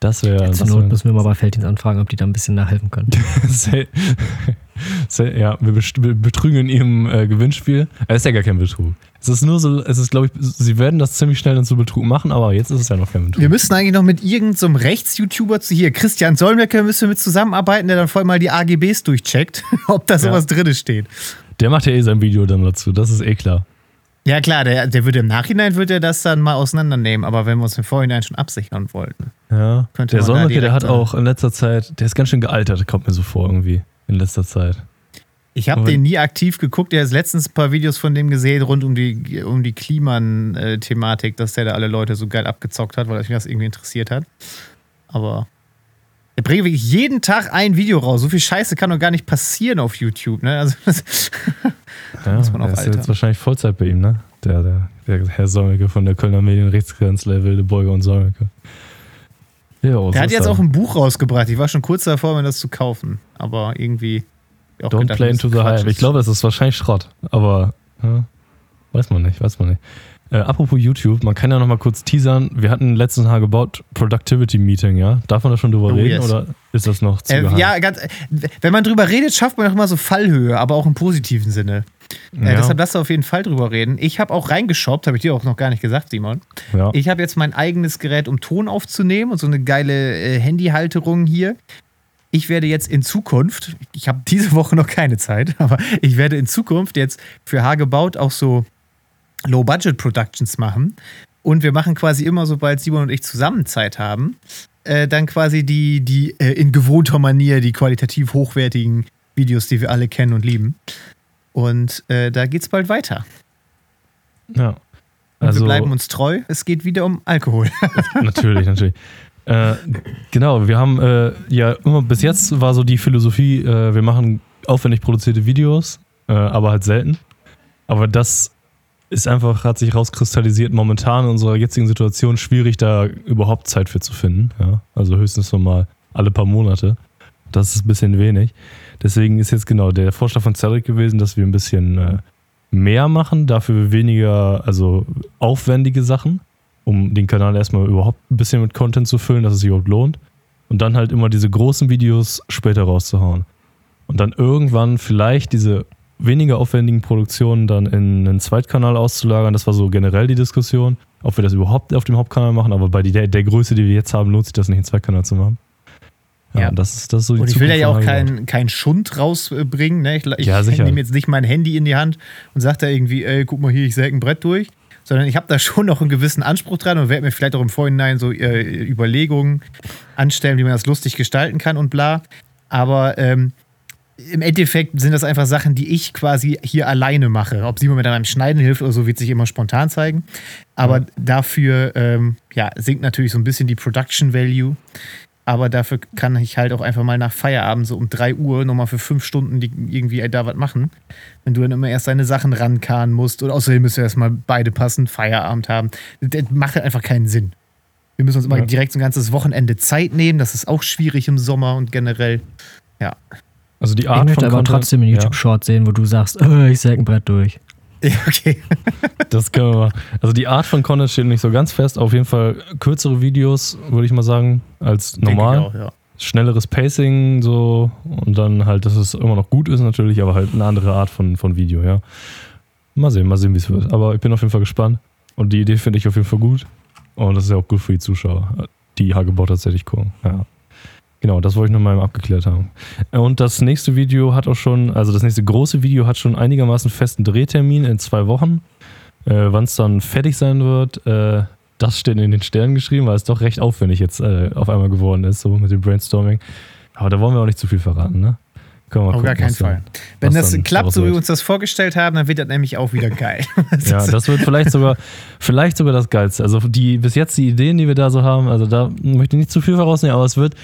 Das wäre... Zur das Not müssen wir mal bei Felddienst anfragen, ob die da ein bisschen nachhelfen können. Ja, wir betrügen in ihrem äh, Gewinnspiel. Es ist ja gar kein Betrug. Es ist nur so, es ist, glaube ich, sie werden das ziemlich schnell dann zu Betrug machen, aber jetzt ist es ja noch kein Betrug. Wir müssen eigentlich noch mit irgendeinem so Rechts-YouTuber zu hier, Christian Solmecke, müssen wir mit zusammenarbeiten, der dann voll mal die AGBs durchcheckt, ob da Ja. sowas drin steht. Der macht ja eh sein Video dann dazu, das ist eh klar. Ja klar, der, der würde im Nachhinein würde er das dann mal auseinandernehmen, aber wenn wir uns im Vorhinein schon absichern wollten. Ja, Könnte der Solmecke, der hat auch in letzter Zeit, der ist ganz schön gealtert, kommt mir so vor irgendwie, in letzter Zeit. Ich habe den nie aktiv geguckt, der hat letztens ein paar Videos von dem gesehen rund um die, um die Kliman-Thematik, dass der da alle Leute so geil abgezockt hat, weil mich das irgendwie interessiert hat. Aber er bringt wirklich jeden Tag ein Video raus. So viel Scheiße kann doch gar nicht passieren auf YouTube, ne? Also das, Ja, muss man auf ist Alter. jetzt wahrscheinlich Vollzeit bei ihm, ne? Der, der, der Herr Solmecke von der Kölner Medienrechtskanzlei Wilde Beuger und Solmecke. Ja, so der hat ist jetzt auch ein Buch rausgebracht. Ich war schon kurz davor, mir das zu kaufen. Aber irgendwie. auch Don't gedacht, play into ist the hype. Ich glaube, es ist wahrscheinlich Schrott, aber ja, weiß man nicht, weiß man nicht. Äh, apropos YouTube, man kann ja noch mal kurz teasern. Wir hatten letzten Mal gebaut Productivity Meeting, ja? Darf man da schon drüber Oh, reden yes. oder ist das noch zu Äh, geheim? ja, ganz, wenn man drüber redet, schafft man auch immer so Fallhöhe, aber auch im positiven Sinne. Äh, Ja. Deshalb lass da auf jeden Fall drüber reden. Ich habe auch reingeschoppt, habe ich dir auch noch gar nicht gesagt, Simon. ja. Ich habe jetzt mein eigenes Gerät, um Ton aufzunehmen und so eine geile äh, Handyhalterung hier. Ich werde jetzt in Zukunft, ich habe diese Woche noch keine Zeit, aber ich werde in Zukunft jetzt für Hagebaut auch so Low-Budget-Productions machen. Und wir machen quasi immer, sobald Simon und ich zusammen Zeit haben, äh, dann quasi die, die äh, in gewohnter Manier die qualitativ hochwertigen Videos, die wir alle kennen und lieben. Und äh, da geht's bald weiter. ja. Und Also, wir bleiben uns treu. Es geht wieder um Alkohol. natürlich, natürlich. Äh, genau, wir haben äh, ja immer bis jetzt war so die Philosophie, äh, wir machen aufwendig produzierte Videos, aber halt selten. Aber das ist einfach, hat sich rauskristallisiert, momentan in unserer jetzigen Situation schwierig, da überhaupt Zeit für zu finden. Ja? Also höchstens so mal alle paar Monate. Das ist ein bisschen wenig. Deswegen ist jetzt genau der Vorschlag von Cedric gewesen, dass wir ein bisschen äh, mehr machen, dafür weniger, also aufwendige Sachen, um den Kanal erstmal überhaupt ein bisschen mit Content zu füllen, dass es sich überhaupt lohnt. Und dann halt immer diese großen Videos später rauszuhauen. Und dann irgendwann vielleicht diese weniger aufwendigen Produktionen dann in einen Zweitkanal auszulagern. Das war so generell die Diskussion, ob wir das überhaupt auf dem Hauptkanal machen, aber bei der, der Größe, die wir jetzt haben, lohnt sich das nicht, einen Zweitkanal zu machen. Ja, Ja. Das, ist, das ist so die Und ich will da Zukunft ja auch keinen kein Schund rausbringen. Ne? Ich, ich Ja, nehme jetzt nicht mein Handy in die Hand und sage da irgendwie, ey, guck mal hier, ich säge ein Brett durch. Sondern ich habe da schon noch einen gewissen Anspruch dran und werde mir vielleicht auch im Vorhinein so äh, Überlegungen anstellen, wie man das lustig gestalten kann und bla. Aber ähm, im Endeffekt sind das einfach Sachen, die ich quasi hier alleine mache. Ob Simon mir dann beim Schneiden hilft oder so, wird sich immer spontan zeigen. Aber dafür ähm, ja, sinkt natürlich so ein bisschen die Production Value. Aber dafür kann ich halt auch einfach mal nach Feierabend so um 3 Uhr nochmal für fünf Stunden die, irgendwie da was machen. Wenn du dann immer erst deine Sachen rankarren musst. Und außerdem müssen wir erstmal beide passend Feierabend haben. Das macht halt einfach keinen Sinn. Wir müssen uns immer Ja. direkt so ein ganzes Wochenende Zeit nehmen. Das ist auch schwierig im Sommer und generell. Ja. Also die Ich Art möchte von aber Content, trotzdem einen YouTube-Short sehen, wo du sagst, äh, ich säge ein Brett durch. Ja, okay. Das können wir machen. Also die Art von Content steht nicht so ganz fest. Auf jeden Fall kürzere Videos, würde ich mal sagen, als normal. Denke ich auch, ja. Schnelleres Pacing so und dann halt, dass es immer noch gut ist natürlich, aber halt eine andere Art von, von Video, ja. Mal sehen, mal sehen, wie es wird. Aber ich bin auf jeden Fall gespannt. Und die Idee finde ich auf jeden Fall gut. Und das ist ja auch gut für die Zuschauer, die Hagebau tatsächlich gucken. Ja. Genau, das wollte ich nur mal abgeklärt haben. Und das nächste Video hat auch schon, also das nächste große Video hat schon einigermaßen festen Drehtermin in zwei Wochen. Äh, Wann es dann fertig sein wird, äh, das steht in den Sternen geschrieben, weil es doch recht aufwendig jetzt äh, auf einmal geworden ist, so mit dem Brainstorming. Aber da wollen wir auch nicht zu viel verraten, ne? Können wir mal Auf gar gucken, keinen was dann- Fall. Wenn das klappt, so wie wir uns das vorgestellt haben, dann wird das nämlich auch wieder geil. Ja, das wird vielleicht sogar, vielleicht sogar das Geilste. Also die bis jetzt die Ideen, die wir da so haben, also da möchte ich nicht zu viel vorausnehmen, aber es wird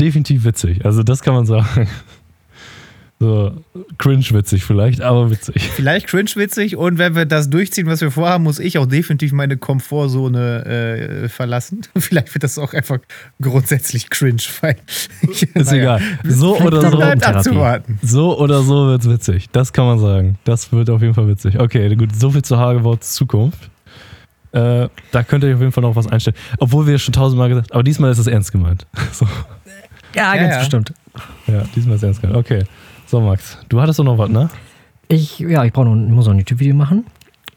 definitiv witzig. Also das kann man sagen. So cringe witzig vielleicht, aber witzig. Vielleicht cringe-witzig und wenn wir das durchziehen, was wir vorhaben, muss ich auch definitiv meine Komfortzone äh, verlassen. Vielleicht wird das auch einfach grundsätzlich cringe, weil Ist egal. So oder so. abzuwarten. So oder so wird's witzig. Das kann man sagen. Das wird auf jeden Fall witzig. Okay, gut, so viel zu Hagebauts Zukunft. Äh, da könnt ihr euch auf jeden Fall noch was einstellen. Obwohl wir schon tausendmal gesagt aber diesmal ist es ernst gemeint. So, Ja, Ja, ganz ja. bestimmt. ja, diesmal ist es ernst gemeint. Okay. So, Max, du hattest doch noch was, ne? Ich, ja, ich brauche noch, ich muss noch ein YouTube-Video machen.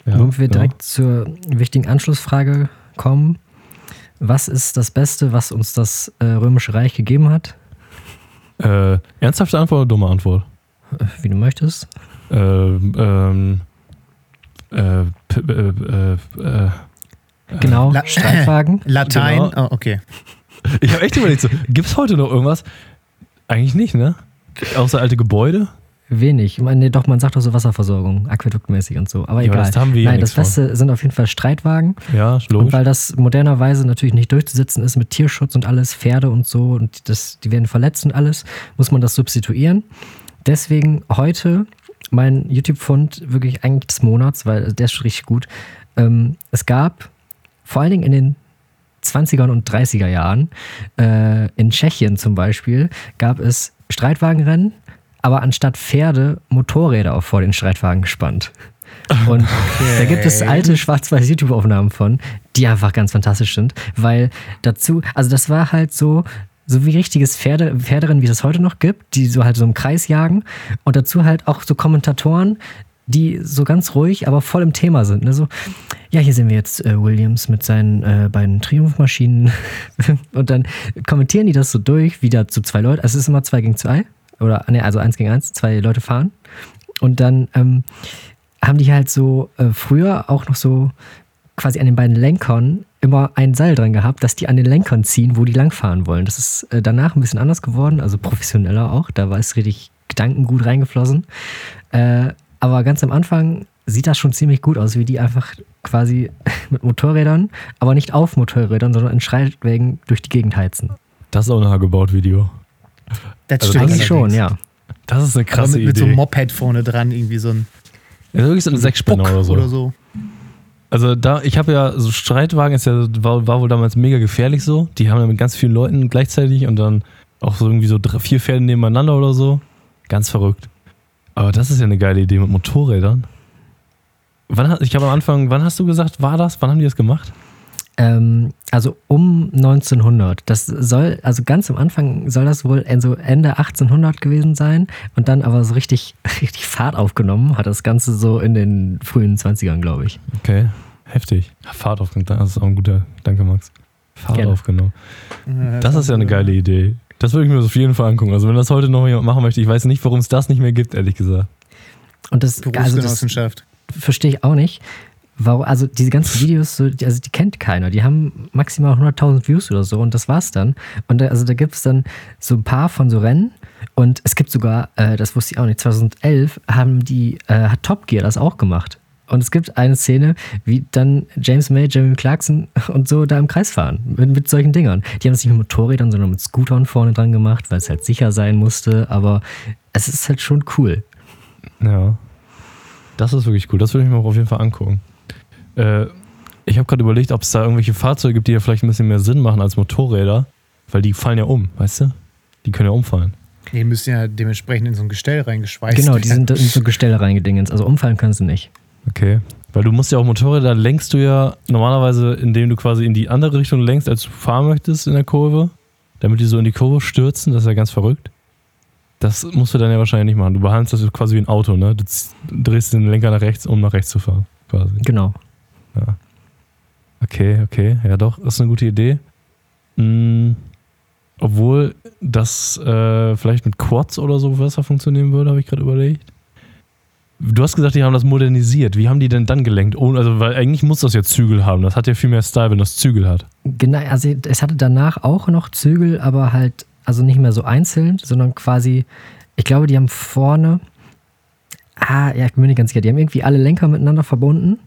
Ja, Womit wir genau. direkt zur wichtigen Anschlussfrage kommen. Was ist das Beste, was uns das äh, Römische Reich gegeben hat? Äh, ernsthafte Antwort oder dumme Antwort? Äh, Wie du möchtest. Ähm, ähm, äh, p- äh, äh, äh, Genau, La- Streitwagen. Latein, Genau. oh, okay. Ich habe echt überlegt, so, gibt's heute noch irgendwas? Eigentlich nicht, ne? Außer alte Gebäude? Wenig. Ich meine, nee, doch, man sagt doch so Wasserversorgung, aquäduktmäßig und so. Aber Ja, egal. das haben wir Nein, das Beste sind auf jeden Fall Streitwagen. Ja, Und logisch. weil das modernerweise natürlich nicht durchzusetzen ist mit Tierschutz und alles, Pferde und so, und das, die werden verletzt und alles, muss man das substituieren. Deswegen heute mein YouTube-Fund wirklich eigentlich des Monats, weil der ist schon richtig gut. Ähm, es gab vor allen Dingen in den 20er und 30er Jahren, äh, in Tschechien zum Beispiel, gab es Streitwagenrennen, aber anstatt Pferde Motorräder auch vor den Streitwagen gespannt. Und da gibt es alte schwarz-weiß YouTube-Aufnahmen von, die einfach ganz fantastisch sind, weil dazu, also das war halt so, so wie richtiges Pferde, Pferderennen, wie es heute noch gibt, die so halt so im Kreis jagen und dazu halt auch so Kommentatoren, die so ganz ruhig, aber voll im Thema sind. Ne? So, ja, hier sehen wir jetzt äh, Williams mit seinen äh, beiden Triumphmaschinen und dann kommentieren die das so durch, wieder zu zwei Leuten. Also es ist immer zwei gegen zwei oder ne, also eins gegen eins, zwei Leute fahren und dann ähm, haben die halt so äh, früher auch noch so quasi an den beiden Lenkern immer ein Seil dran gehabt, dass die an den Lenkern ziehen, wo die langfahren wollen. Das ist äh, danach ein bisschen anders geworden, also professioneller auch. Da war es richtig Gedanken gut reingeflossen. Äh, aber ganz am Anfang sieht das schon ziemlich gut aus, wie die einfach quasi mit Motorrädern, aber nicht auf Motorrädern, sondern in Schreitwägen durch die Gegend heizen. Das ist auch ein Hagebaut-Video. Das Also stimmt Eigentlich schon, ja. Das ist eine krasse mit, mit Idee. so einem Moped vorne dran, irgendwie so ein ja, wirklich so eine Sechsspinner oder so. Oder so. Also da, ich habe ja, so Streitwagen ist ja, war, war wohl damals mega gefährlich so. Die haben ja mit ganz vielen Leuten gleichzeitig und dann auch so irgendwie so drei, vier Pferde nebeneinander oder so. Ganz verrückt. Aber das ist ja eine geile Idee mit Motorrädern. Wann, ich habe am Anfang, wann hast du gesagt, war das? Wann haben die das gemacht? Ähm, also um 1900. Das soll, also ganz am Anfang soll das wohl so Ende 1800 gewesen sein und dann aber so richtig, richtig Fahrt aufgenommen hat das Ganze so in den frühen 20ern, glaube ich. Okay, heftig. Fahrt aufgenommen, das ist auch ein guter, danke Max. Fahrt Gerne. aufgenommen. Das ist ja eine geile Idee. Das würde ich mir auf jeden Fall angucken. Also wenn das heute noch jemand machen möchte, ich weiß nicht, warum es das nicht mehr gibt, ehrlich gesagt. Und das, also das verstehe ich auch nicht. Warum, also diese ganzen Videos, so, die- also die kennt keiner. Die haben maximal 100.000 Views oder so und das war's dann. Und da, also da gibt es dann so ein paar von so Rennen und es gibt sogar, äh, das wusste ich auch nicht, 2011 haben die, äh, hat Top Gear das auch gemacht. Und es gibt eine Szene, wie dann James May, Jeremy Clarkson und so da im Kreis fahren mit, mit solchen Dingern. Die haben das nicht mit Motorrädern, sondern mit Scootern vorne dran gemacht, weil es halt sicher sein musste. Aber es ist halt schon cool. Ja. Das ist wirklich cool. Das würde ich mir auch auf jeden Fall angucken. Äh, ich habe gerade überlegt, ob es da irgendwelche Fahrzeuge gibt, die ja vielleicht ein bisschen mehr Sinn machen als Motorräder. Weil die fallen ja um, weißt du? Die können ja umfallen. Die müssen ja dementsprechend in so ein Gestell reingeschweißt Genau, die werden. sind in so Gestelle reingedingens. Also umfallen können sie nicht. Okay. Weil du musst ja auch Motorräder lenkst du ja normalerweise, indem du quasi in die andere Richtung lenkst, als du fahren möchtest in der Kurve, damit die so in die Kurve stürzen. Das ist ja ganz verrückt. Das musst du dann ja wahrscheinlich nicht machen. Du behandelst das quasi wie ein Auto, ne? Du drehst den Lenker nach rechts, um nach rechts zu fahren. Quasi. Genau. Okay, okay. Ja, doch, ist eine gute Idee. Mm, obwohl das äh, vielleicht mit Quads oder so besser funktionieren würde, habe ich gerade überlegt. Du hast gesagt, die haben das modernisiert. Wie haben die denn dann gelenkt? Ohne, also, weil eigentlich muss das ja Zügel haben. Das hat ja viel mehr Style, wenn das Zügel hat. Genau, also es hatte danach auch noch Zügel, aber halt, also nicht mehr so einzeln, sondern quasi, ich glaube, die haben vorne, ah, ja, ich bin mir nicht ganz sicher, die haben irgendwie alle Lenker miteinander verbunden.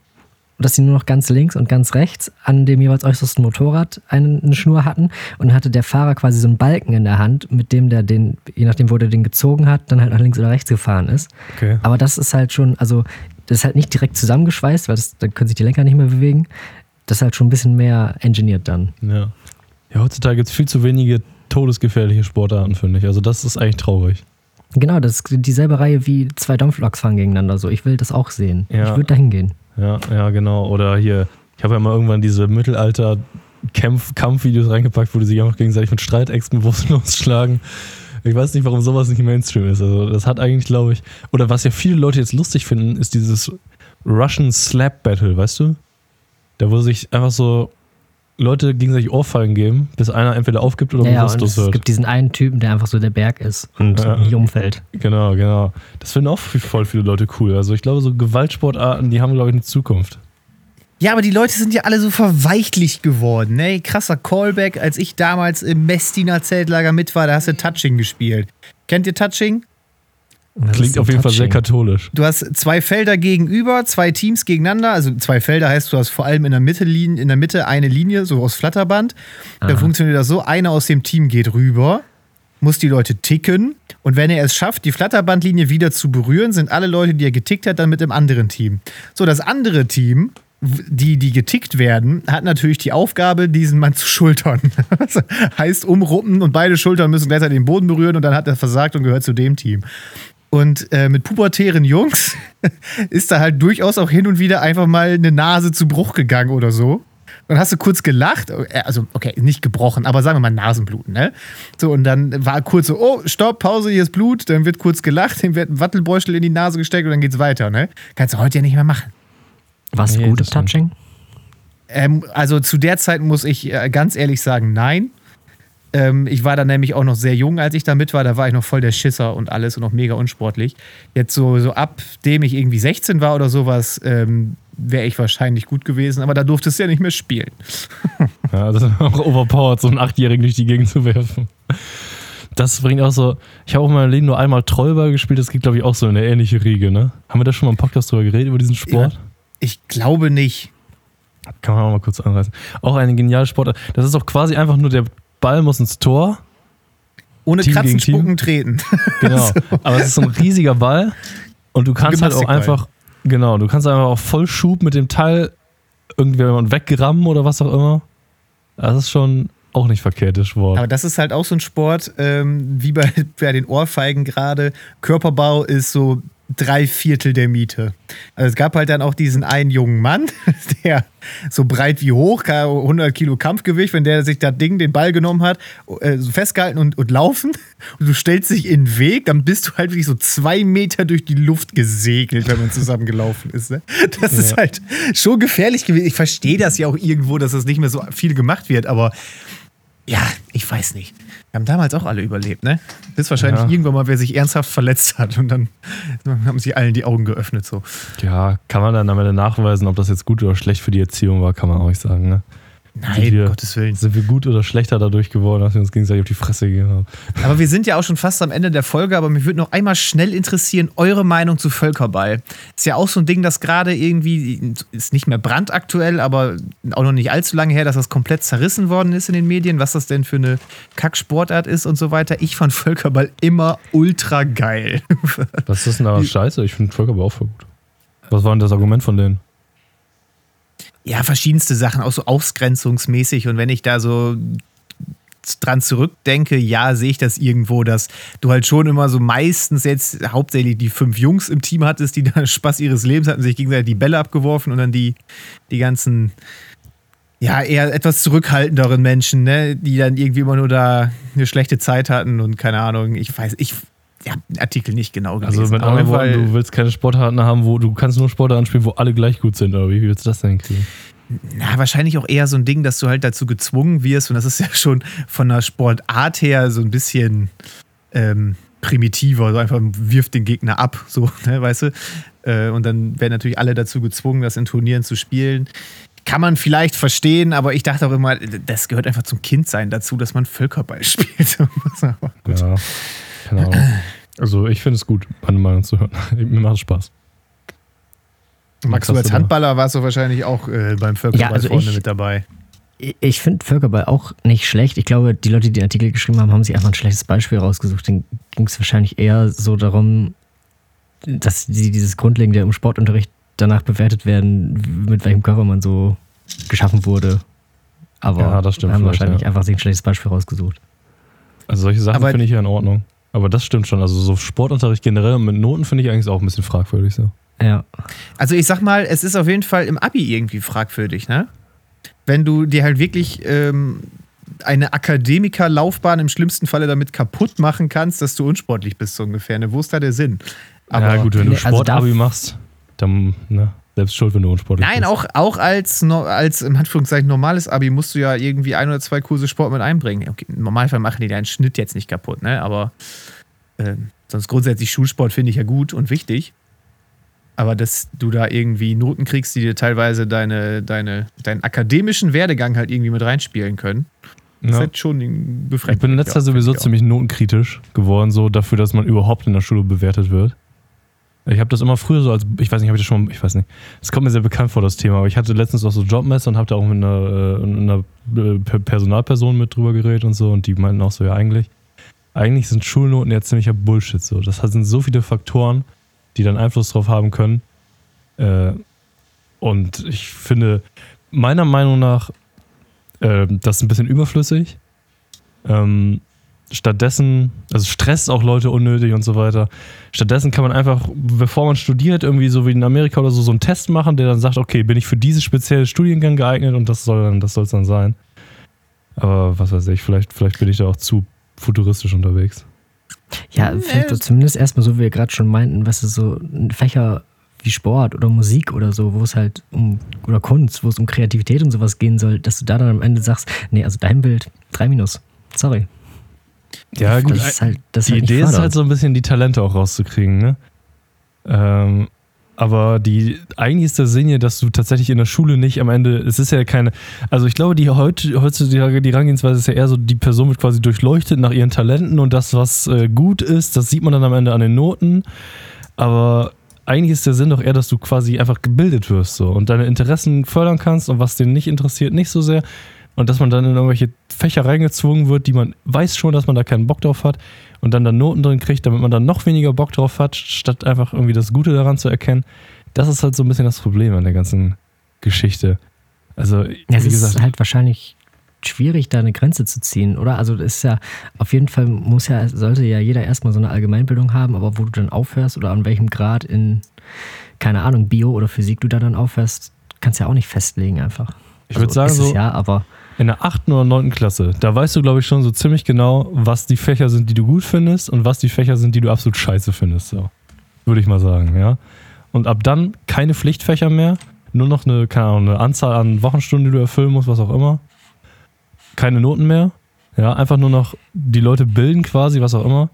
Und dass sie nur noch ganz links und ganz rechts an dem jeweils äußersten Motorrad eine, eine Schnur hatten. Und dann hatte der Fahrer quasi so einen Balken in der Hand, mit dem der den, je nachdem, wo der den gezogen hat, dann halt nach links oder rechts gefahren ist. Okay. Aber das ist halt schon, also das ist halt nicht direkt zusammengeschweißt, weil das, dann können sich die Lenker nicht mehr bewegen. Das ist halt schon ein bisschen mehr engineert dann. Ja. Ja, heutzutage gibt es viel zu wenige todesgefährliche Sportarten, finde ich. Also, das ist eigentlich traurig. Genau, das ist dieselbe Reihe wie zwei Dampfloks fahren gegeneinander. So, ich will das auch sehen. Ja. Ich würde da hingehen. Ja, ja, genau. Oder hier, ich habe ja mal irgendwann diese Mittelalter-Kampfvideos reingepackt, wo die sich einfach gegenseitig mit Streitexten bewusstlos schlagen. Ich weiß nicht, warum sowas nicht Mainstream ist. Also, das hat eigentlich, glaube ich. Oder was ja viele Leute jetzt lustig finden, ist dieses Russian Slap Battle, weißt du? Da, wo sich einfach so Leute gegenseitig Ohrfeigen geben, bis einer entweder aufgibt oder Ja, ja, bewusstlos es wird. gibt diesen einen Typen, der einfach so der Berg ist und Ja. nicht umfällt. Genau, genau. Das finden auch voll viele Leute cool. Also, ich glaube, so Gewaltsportarten, die haben, glaube ich, eine Zukunft. Ja, aber die Leute sind ja alle so verweichlicht geworden. Ne? Krasser Callback, als ich damals im Messdiener Zeltlager mit war, da hast du Touching gespielt. Kennt ihr Touching? Was Klingt auf jeden Fall sehr katholisch. Du hast zwei Felder gegenüber, zwei Teams gegeneinander. Also zwei Felder heißt, du hast vor allem in der Mitte, in der Mitte eine Linie, so aus Flatterband. Da Aha. funktioniert das so, einer aus dem Team geht rüber, muss die Leute ticken. Und wenn er es schafft, die Flatterbandlinie wieder zu berühren, sind alle Leute, die er getickt hat, dann mit dem anderen Team. So, das andere Team, die, die getickt werden, hat natürlich die Aufgabe, diesen Mann zu schultern. Das heißt umruppen und beide Schultern müssen gleichzeitig den Boden berühren und dann hat er versagt und gehört zu dem Team. Und äh, mit pubertären Jungs ist da halt durchaus auch hin und wieder einfach mal eine Nase zu Bruch gegangen oder so. Dann hast du kurz gelacht, äh, also okay, nicht gebrochen, aber sagen wir mal Nasenbluten, ne? So, und dann war kurz so, oh, stopp, Pause, hier ist Blut, dann wird kurz gelacht, dann wird ein Wattelbeutel in die Nase gesteckt und dann geht's weiter, ne? Kannst du heute ja nicht mehr machen. Was Nee, gutes. Touching? Ähm, also zu der Zeit muss ich äh, ganz ehrlich sagen, nein. Ähm, ich war da nämlich auch noch sehr jung, als ich da mit war. Da war ich noch voll der Schisser und alles und noch mega unsportlich. Jetzt so, so ab dem ich irgendwie 16 war oder sowas, ähm, wäre ich wahrscheinlich gut gewesen. Aber da durftest du ja nicht mehr spielen. Ja, das ist auch overpowered, so einen Achtjährigen durch die Gegend zu werfen. Das bringt auch so. Ich habe auch in meinem Leben nur einmal Trollball gespielt, das geht, glaube ich, auch so in eine ähnliche Riege, ne? Haben wir da schon mal im Podcast drüber geredet, über diesen Sport? Ich glaube nicht. Kann man auch mal kurz anreißen. Auch eine geniale Sportart. Das ist auch quasi einfach nur der Ball muss ins Tor. Ohne Team Kratzen? Spucken, Treten. Genau. Aber es ist so ein riesiger Ball und du kannst halt auch einfach. Genau, du kannst einfach auch voll Schub mit dem Teil irgendjemand wegrammen oder was auch immer. Das ist schon auch nicht verkehrt, das Sport. Aber das ist halt auch so ein Sport, ähm, wie bei, bei den Ohrfeigen gerade. Körperbau ist so drei Viertel der Miete. Also es gab halt dann auch diesen einen jungen Mann, der so breit wie hoch, 100 Kilo Kampfgewicht, wenn der sich das Ding, den Ball genommen hat, äh, festgehalten und, und laufen und du stellst dich in den Weg, dann bist du halt wirklich so zwei Meter durch die Luft gesegelt, wenn man zusammen gelaufen ist. Ne? Das ist Ja. halt schon gefährlich gewesen. Ich verstehe das ja auch irgendwo, dass das nicht mehr so viel gemacht wird, aber ja, ich weiß nicht. Wir haben damals auch alle überlebt, ne? Bis wahrscheinlich Ja. irgendwann mal, wer sich ernsthaft verletzt hat und dann haben sich allen die Augen geöffnet so. Ja, kann man dann am Ende nachweisen, ob das jetzt gut oder schlecht für die Erziehung war, kann man auch nicht sagen. Ne? Nein, Sind wir- Gottes Willen. Sind wir gut oder schlechter dadurch geworden, dass wir uns gegenseitig auf die Fresse gegeben haben? Aber wir sind ja auch schon fast am Ende der Folge, aber mich würde noch einmal schnell interessieren, eure Meinung zu Völkerball. Ist ja auch so ein Ding, das gerade irgendwie, ist nicht mehr brandaktuell, aber auch noch nicht allzu lange her, dass das komplett zerrissen worden ist in den Medien, was das denn für eine Kacksportart ist und so weiter. Ich fand Völkerball immer ultra geil. Was ist denn da scheiße? Ich finde Völkerball auch voll gut. Was war denn das Argument von denen? Ja, verschiedenste Sachen, auch so ausgrenzungsmäßig. Und wenn ich da so dran zurückdenke, ja, sehe ich das irgendwo, dass du halt schon immer so meistens jetzt hauptsächlich die fünf Jungs im Team hattest, die da Spaß ihres Lebens hatten, sich gegenseitig die Bälle abgeworfen und dann die, die ganzen, ja, eher etwas zurückhaltenderen Menschen, ne, die dann irgendwie immer nur da eine schlechte Zeit hatten und keine Ahnung, ich weiß, ich den Artikel nicht genau gelesen. Also mit anderen Worten, du willst keine Sportarten haben, wo du kannst nur Sportarten spielen, wo alle gleich gut sind, oder wie, willst du das denn kriegen? Na, wahrscheinlich auch eher so ein Ding, dass du halt dazu gezwungen wirst. Und das ist ja schon von der Sportart her so ein bisschen ähm, primitiver. So einfach wirft den Gegner ab, so, ne, weißt du? Äh, und dann werden natürlich alle dazu gezwungen, das in Turnieren zu spielen. Kann man vielleicht verstehen, aber ich dachte auch immer, das gehört einfach zum Kindsein dazu, dass man Völkerball spielt. Ja, Ahnung. Also ich finde es gut, meine Meinung zu hören. Mir macht es Spaß. Max, du als? Handballer warst du wahrscheinlich auch äh, beim Völkerball Ja, also vorne ich- mit dabei. Ich finde Völkerball auch nicht schlecht. Ich glaube, die Leute, die den Artikel geschrieben haben, haben sich einfach ein schlechtes Beispiel rausgesucht. Dann ging es wahrscheinlich eher so darum, dass die, dieses Grundlegende im Sportunterricht danach bewertet werden, mit welchem Körper man so geschaffen wurde. Aber Ja, das stimmt haben wahrscheinlich ja. einfach sich ein schlechtes Beispiel rausgesucht. Also solche Sachen finde ich ja in Ordnung. Aber das stimmt schon. Also so Sportunterricht generell mit Noten finde ich eigentlich auch ein bisschen fragwürdig so. Ja. Also ich sag mal, es ist auf jeden Fall im Abi irgendwie fragwürdig, ne? Wenn du dir halt wirklich ähm, eine Akademikerlaufbahn im schlimmsten Falle damit kaputt machen kannst, dass du unsportlich bist, so ungefähr. Ne? Wo ist da der Sinn? Aber ja gut, wenn du Nee, also Sportabi darf- machst, dann ne, selbst schuld, wenn du unsportlich Nein, bist. auch, auch als, als im Anführungszeichen normales Abi musst du ja irgendwie ein oder zwei Kurse Sport mit einbringen. Okay, Im Normalfall machen die deinen Schnitt jetzt nicht kaputt, ne? Aber ähm, sonst grundsätzlich Schulsport finde ich ja gut und wichtig. Aber dass du da irgendwie Noten kriegst, die dir teilweise deine, deine, deinen akademischen Werdegang halt irgendwie mit reinspielen können, das Ja. ist halt schon befremdlich. Ich bin in letzter Zeit sowieso ziemlich notenkritisch geworden, so dafür, dass man überhaupt in der Schule bewertet wird. Ich habe das immer früher so als, ich weiß nicht, habe ich das schon, ich weiß nicht, es kommt mir sehr bekannt vor, das Thema, aber ich hatte letztens auch so Jobmesser und habe da auch mit einer, äh, einer äh, Per- Personalperson mit drüber geredet und so und die meinten auch so, ja eigentlich, eigentlich sind Schulnoten ja ziemlicher Bullshit so. Das sind so viele Faktoren, die dann Einfluss drauf haben können. Äh, und ich finde, meiner Meinung nach, das ist ein bisschen überflüssig. Ähm, stattdessen, also stresst auch Leute unnötig und so weiter. Stattdessen kann man einfach, bevor man studiert, irgendwie so wie in Amerika oder so, so einen Test machen, der dann sagt, okay, bin ich für dieses spezielle Studiengang geeignet und das soll dann, das soll es dann sein. Aber was weiß ich, vielleicht, vielleicht bin ich da auch zu futuristisch unterwegs. Ja, vielleicht doch zumindest erstmal so, wie wir gerade schon meinten, was ist so ein Fächer wie Sport oder Musik oder so, wo es halt um, oder Kunst, wo es um Kreativität und sowas gehen soll, dass du da dann am Ende sagst, nee, also dein Bild, drei Minus. Sorry. Ja, gut. Ist halt, die halt Idee ist halt so ein bisschen, die Talente auch rauszukriegen, ne? Ähm, aber die, eigentlich ist der Sinn ja, dass du tatsächlich in der Schule nicht am Ende, es ist ja keine, also ich glaube, die heute, heutzutage, die Herangehensweise ist ja eher so, die Person wird quasi durchleuchtet nach ihren Talenten und das, was äh, gut ist, das sieht man dann am Ende an den Noten. Aber eigentlich ist der Sinn doch eher, dass du quasi einfach gebildet wirst so und deine Interessen fördern kannst und was den nicht interessiert, nicht so sehr. Und dass man dann in irgendwelche Fächer reingezwungen wird, die man weiß schon, dass man da keinen Bock drauf hat und dann da Noten drin kriegt, damit man dann noch weniger Bock drauf hat, statt einfach irgendwie das Gute daran zu erkennen. Das ist halt so ein bisschen das Problem an der ganzen Geschichte. Also, Ja, wie es gesagt, ist halt wahrscheinlich schwierig, da eine Grenze zu ziehen, oder? Also das ist ja, auf jeden Fall muss ja, sollte ja jeder erstmal so eine Allgemeinbildung haben, aber wo du dann aufhörst oder an welchem Grad in, keine Ahnung, Bio oder Physik du da dann aufhörst, kannst ja auch nicht festlegen einfach. ich würde sagen, ist es so ja, aber in der 8. oder 9. Klasse, da weißt du, glaube ich, schon so ziemlich genau, was die Fächer sind, die du gut findest und was die Fächer sind, die du absolut scheiße findest. So. Würde ich mal sagen, ja. Und ab dann keine Pflichtfächer mehr, nur noch eine, keine Ahnung, eine Anzahl an Wochenstunden, die du erfüllen musst, was auch immer. Keine Noten mehr. Ja, einfach nur noch die Leute bilden quasi, was auch immer.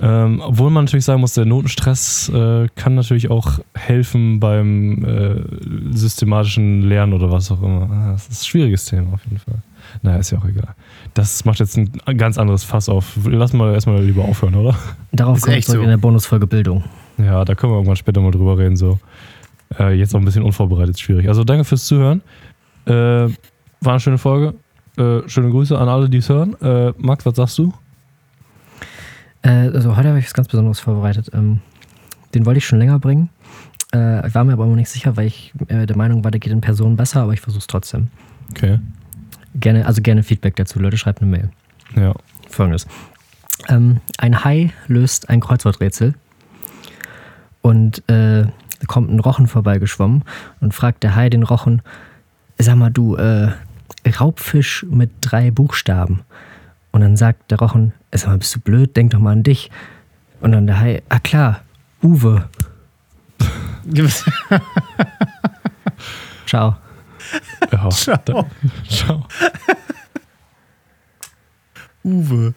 Ähm, obwohl man natürlich sagen muss, der Notenstress äh, kann natürlich auch helfen beim äh, systematischen Lernen oder was auch immer. Ah, Das ist ein schwieriges Thema auf jeden Fall. Naja, ist ja auch egal. Das macht jetzt ein ganz anderes Fass auf. Lass mal erstmal lieber aufhören, oder? darauf Ist kommt echt zurück so. in der Bonusfolge Bildung. Ja, da können wir irgendwann später mal drüber reden. So. Äh, jetzt auch ein bisschen unvorbereitet, schwierig. Also danke fürs Zuhören. Äh, war eine schöne Folge. Äh, schöne Grüße an alle, die es hören. Äh, Max, was sagst du? Äh, also heute habe ich was ganz Besonderes vorbereitet. Ähm, den wollte ich schon länger bringen. Äh, ich war mir aber noch nicht sicher, weil ich äh, der Meinung war, der geht in Person besser, aber ich versuche es trotzdem. Okay. Gerne, also gerne Feedback dazu. Leute, schreibt eine Mail. Ja. Folgendes. Ähm, ein Hai löst ein Kreuzworträtsel und äh, kommt ein Rochen vorbeigeschwommen und fragt der Hai den Rochen, sag mal du, äh, Raubfisch mit drei Buchstaben. Und dann sagt der Rochen, sag mal, bist du blöd, denk doch mal an dich. Und dann der Hai, ah klar, Uwe, ciao. ja. Ciao. Da, ciao. Uwe.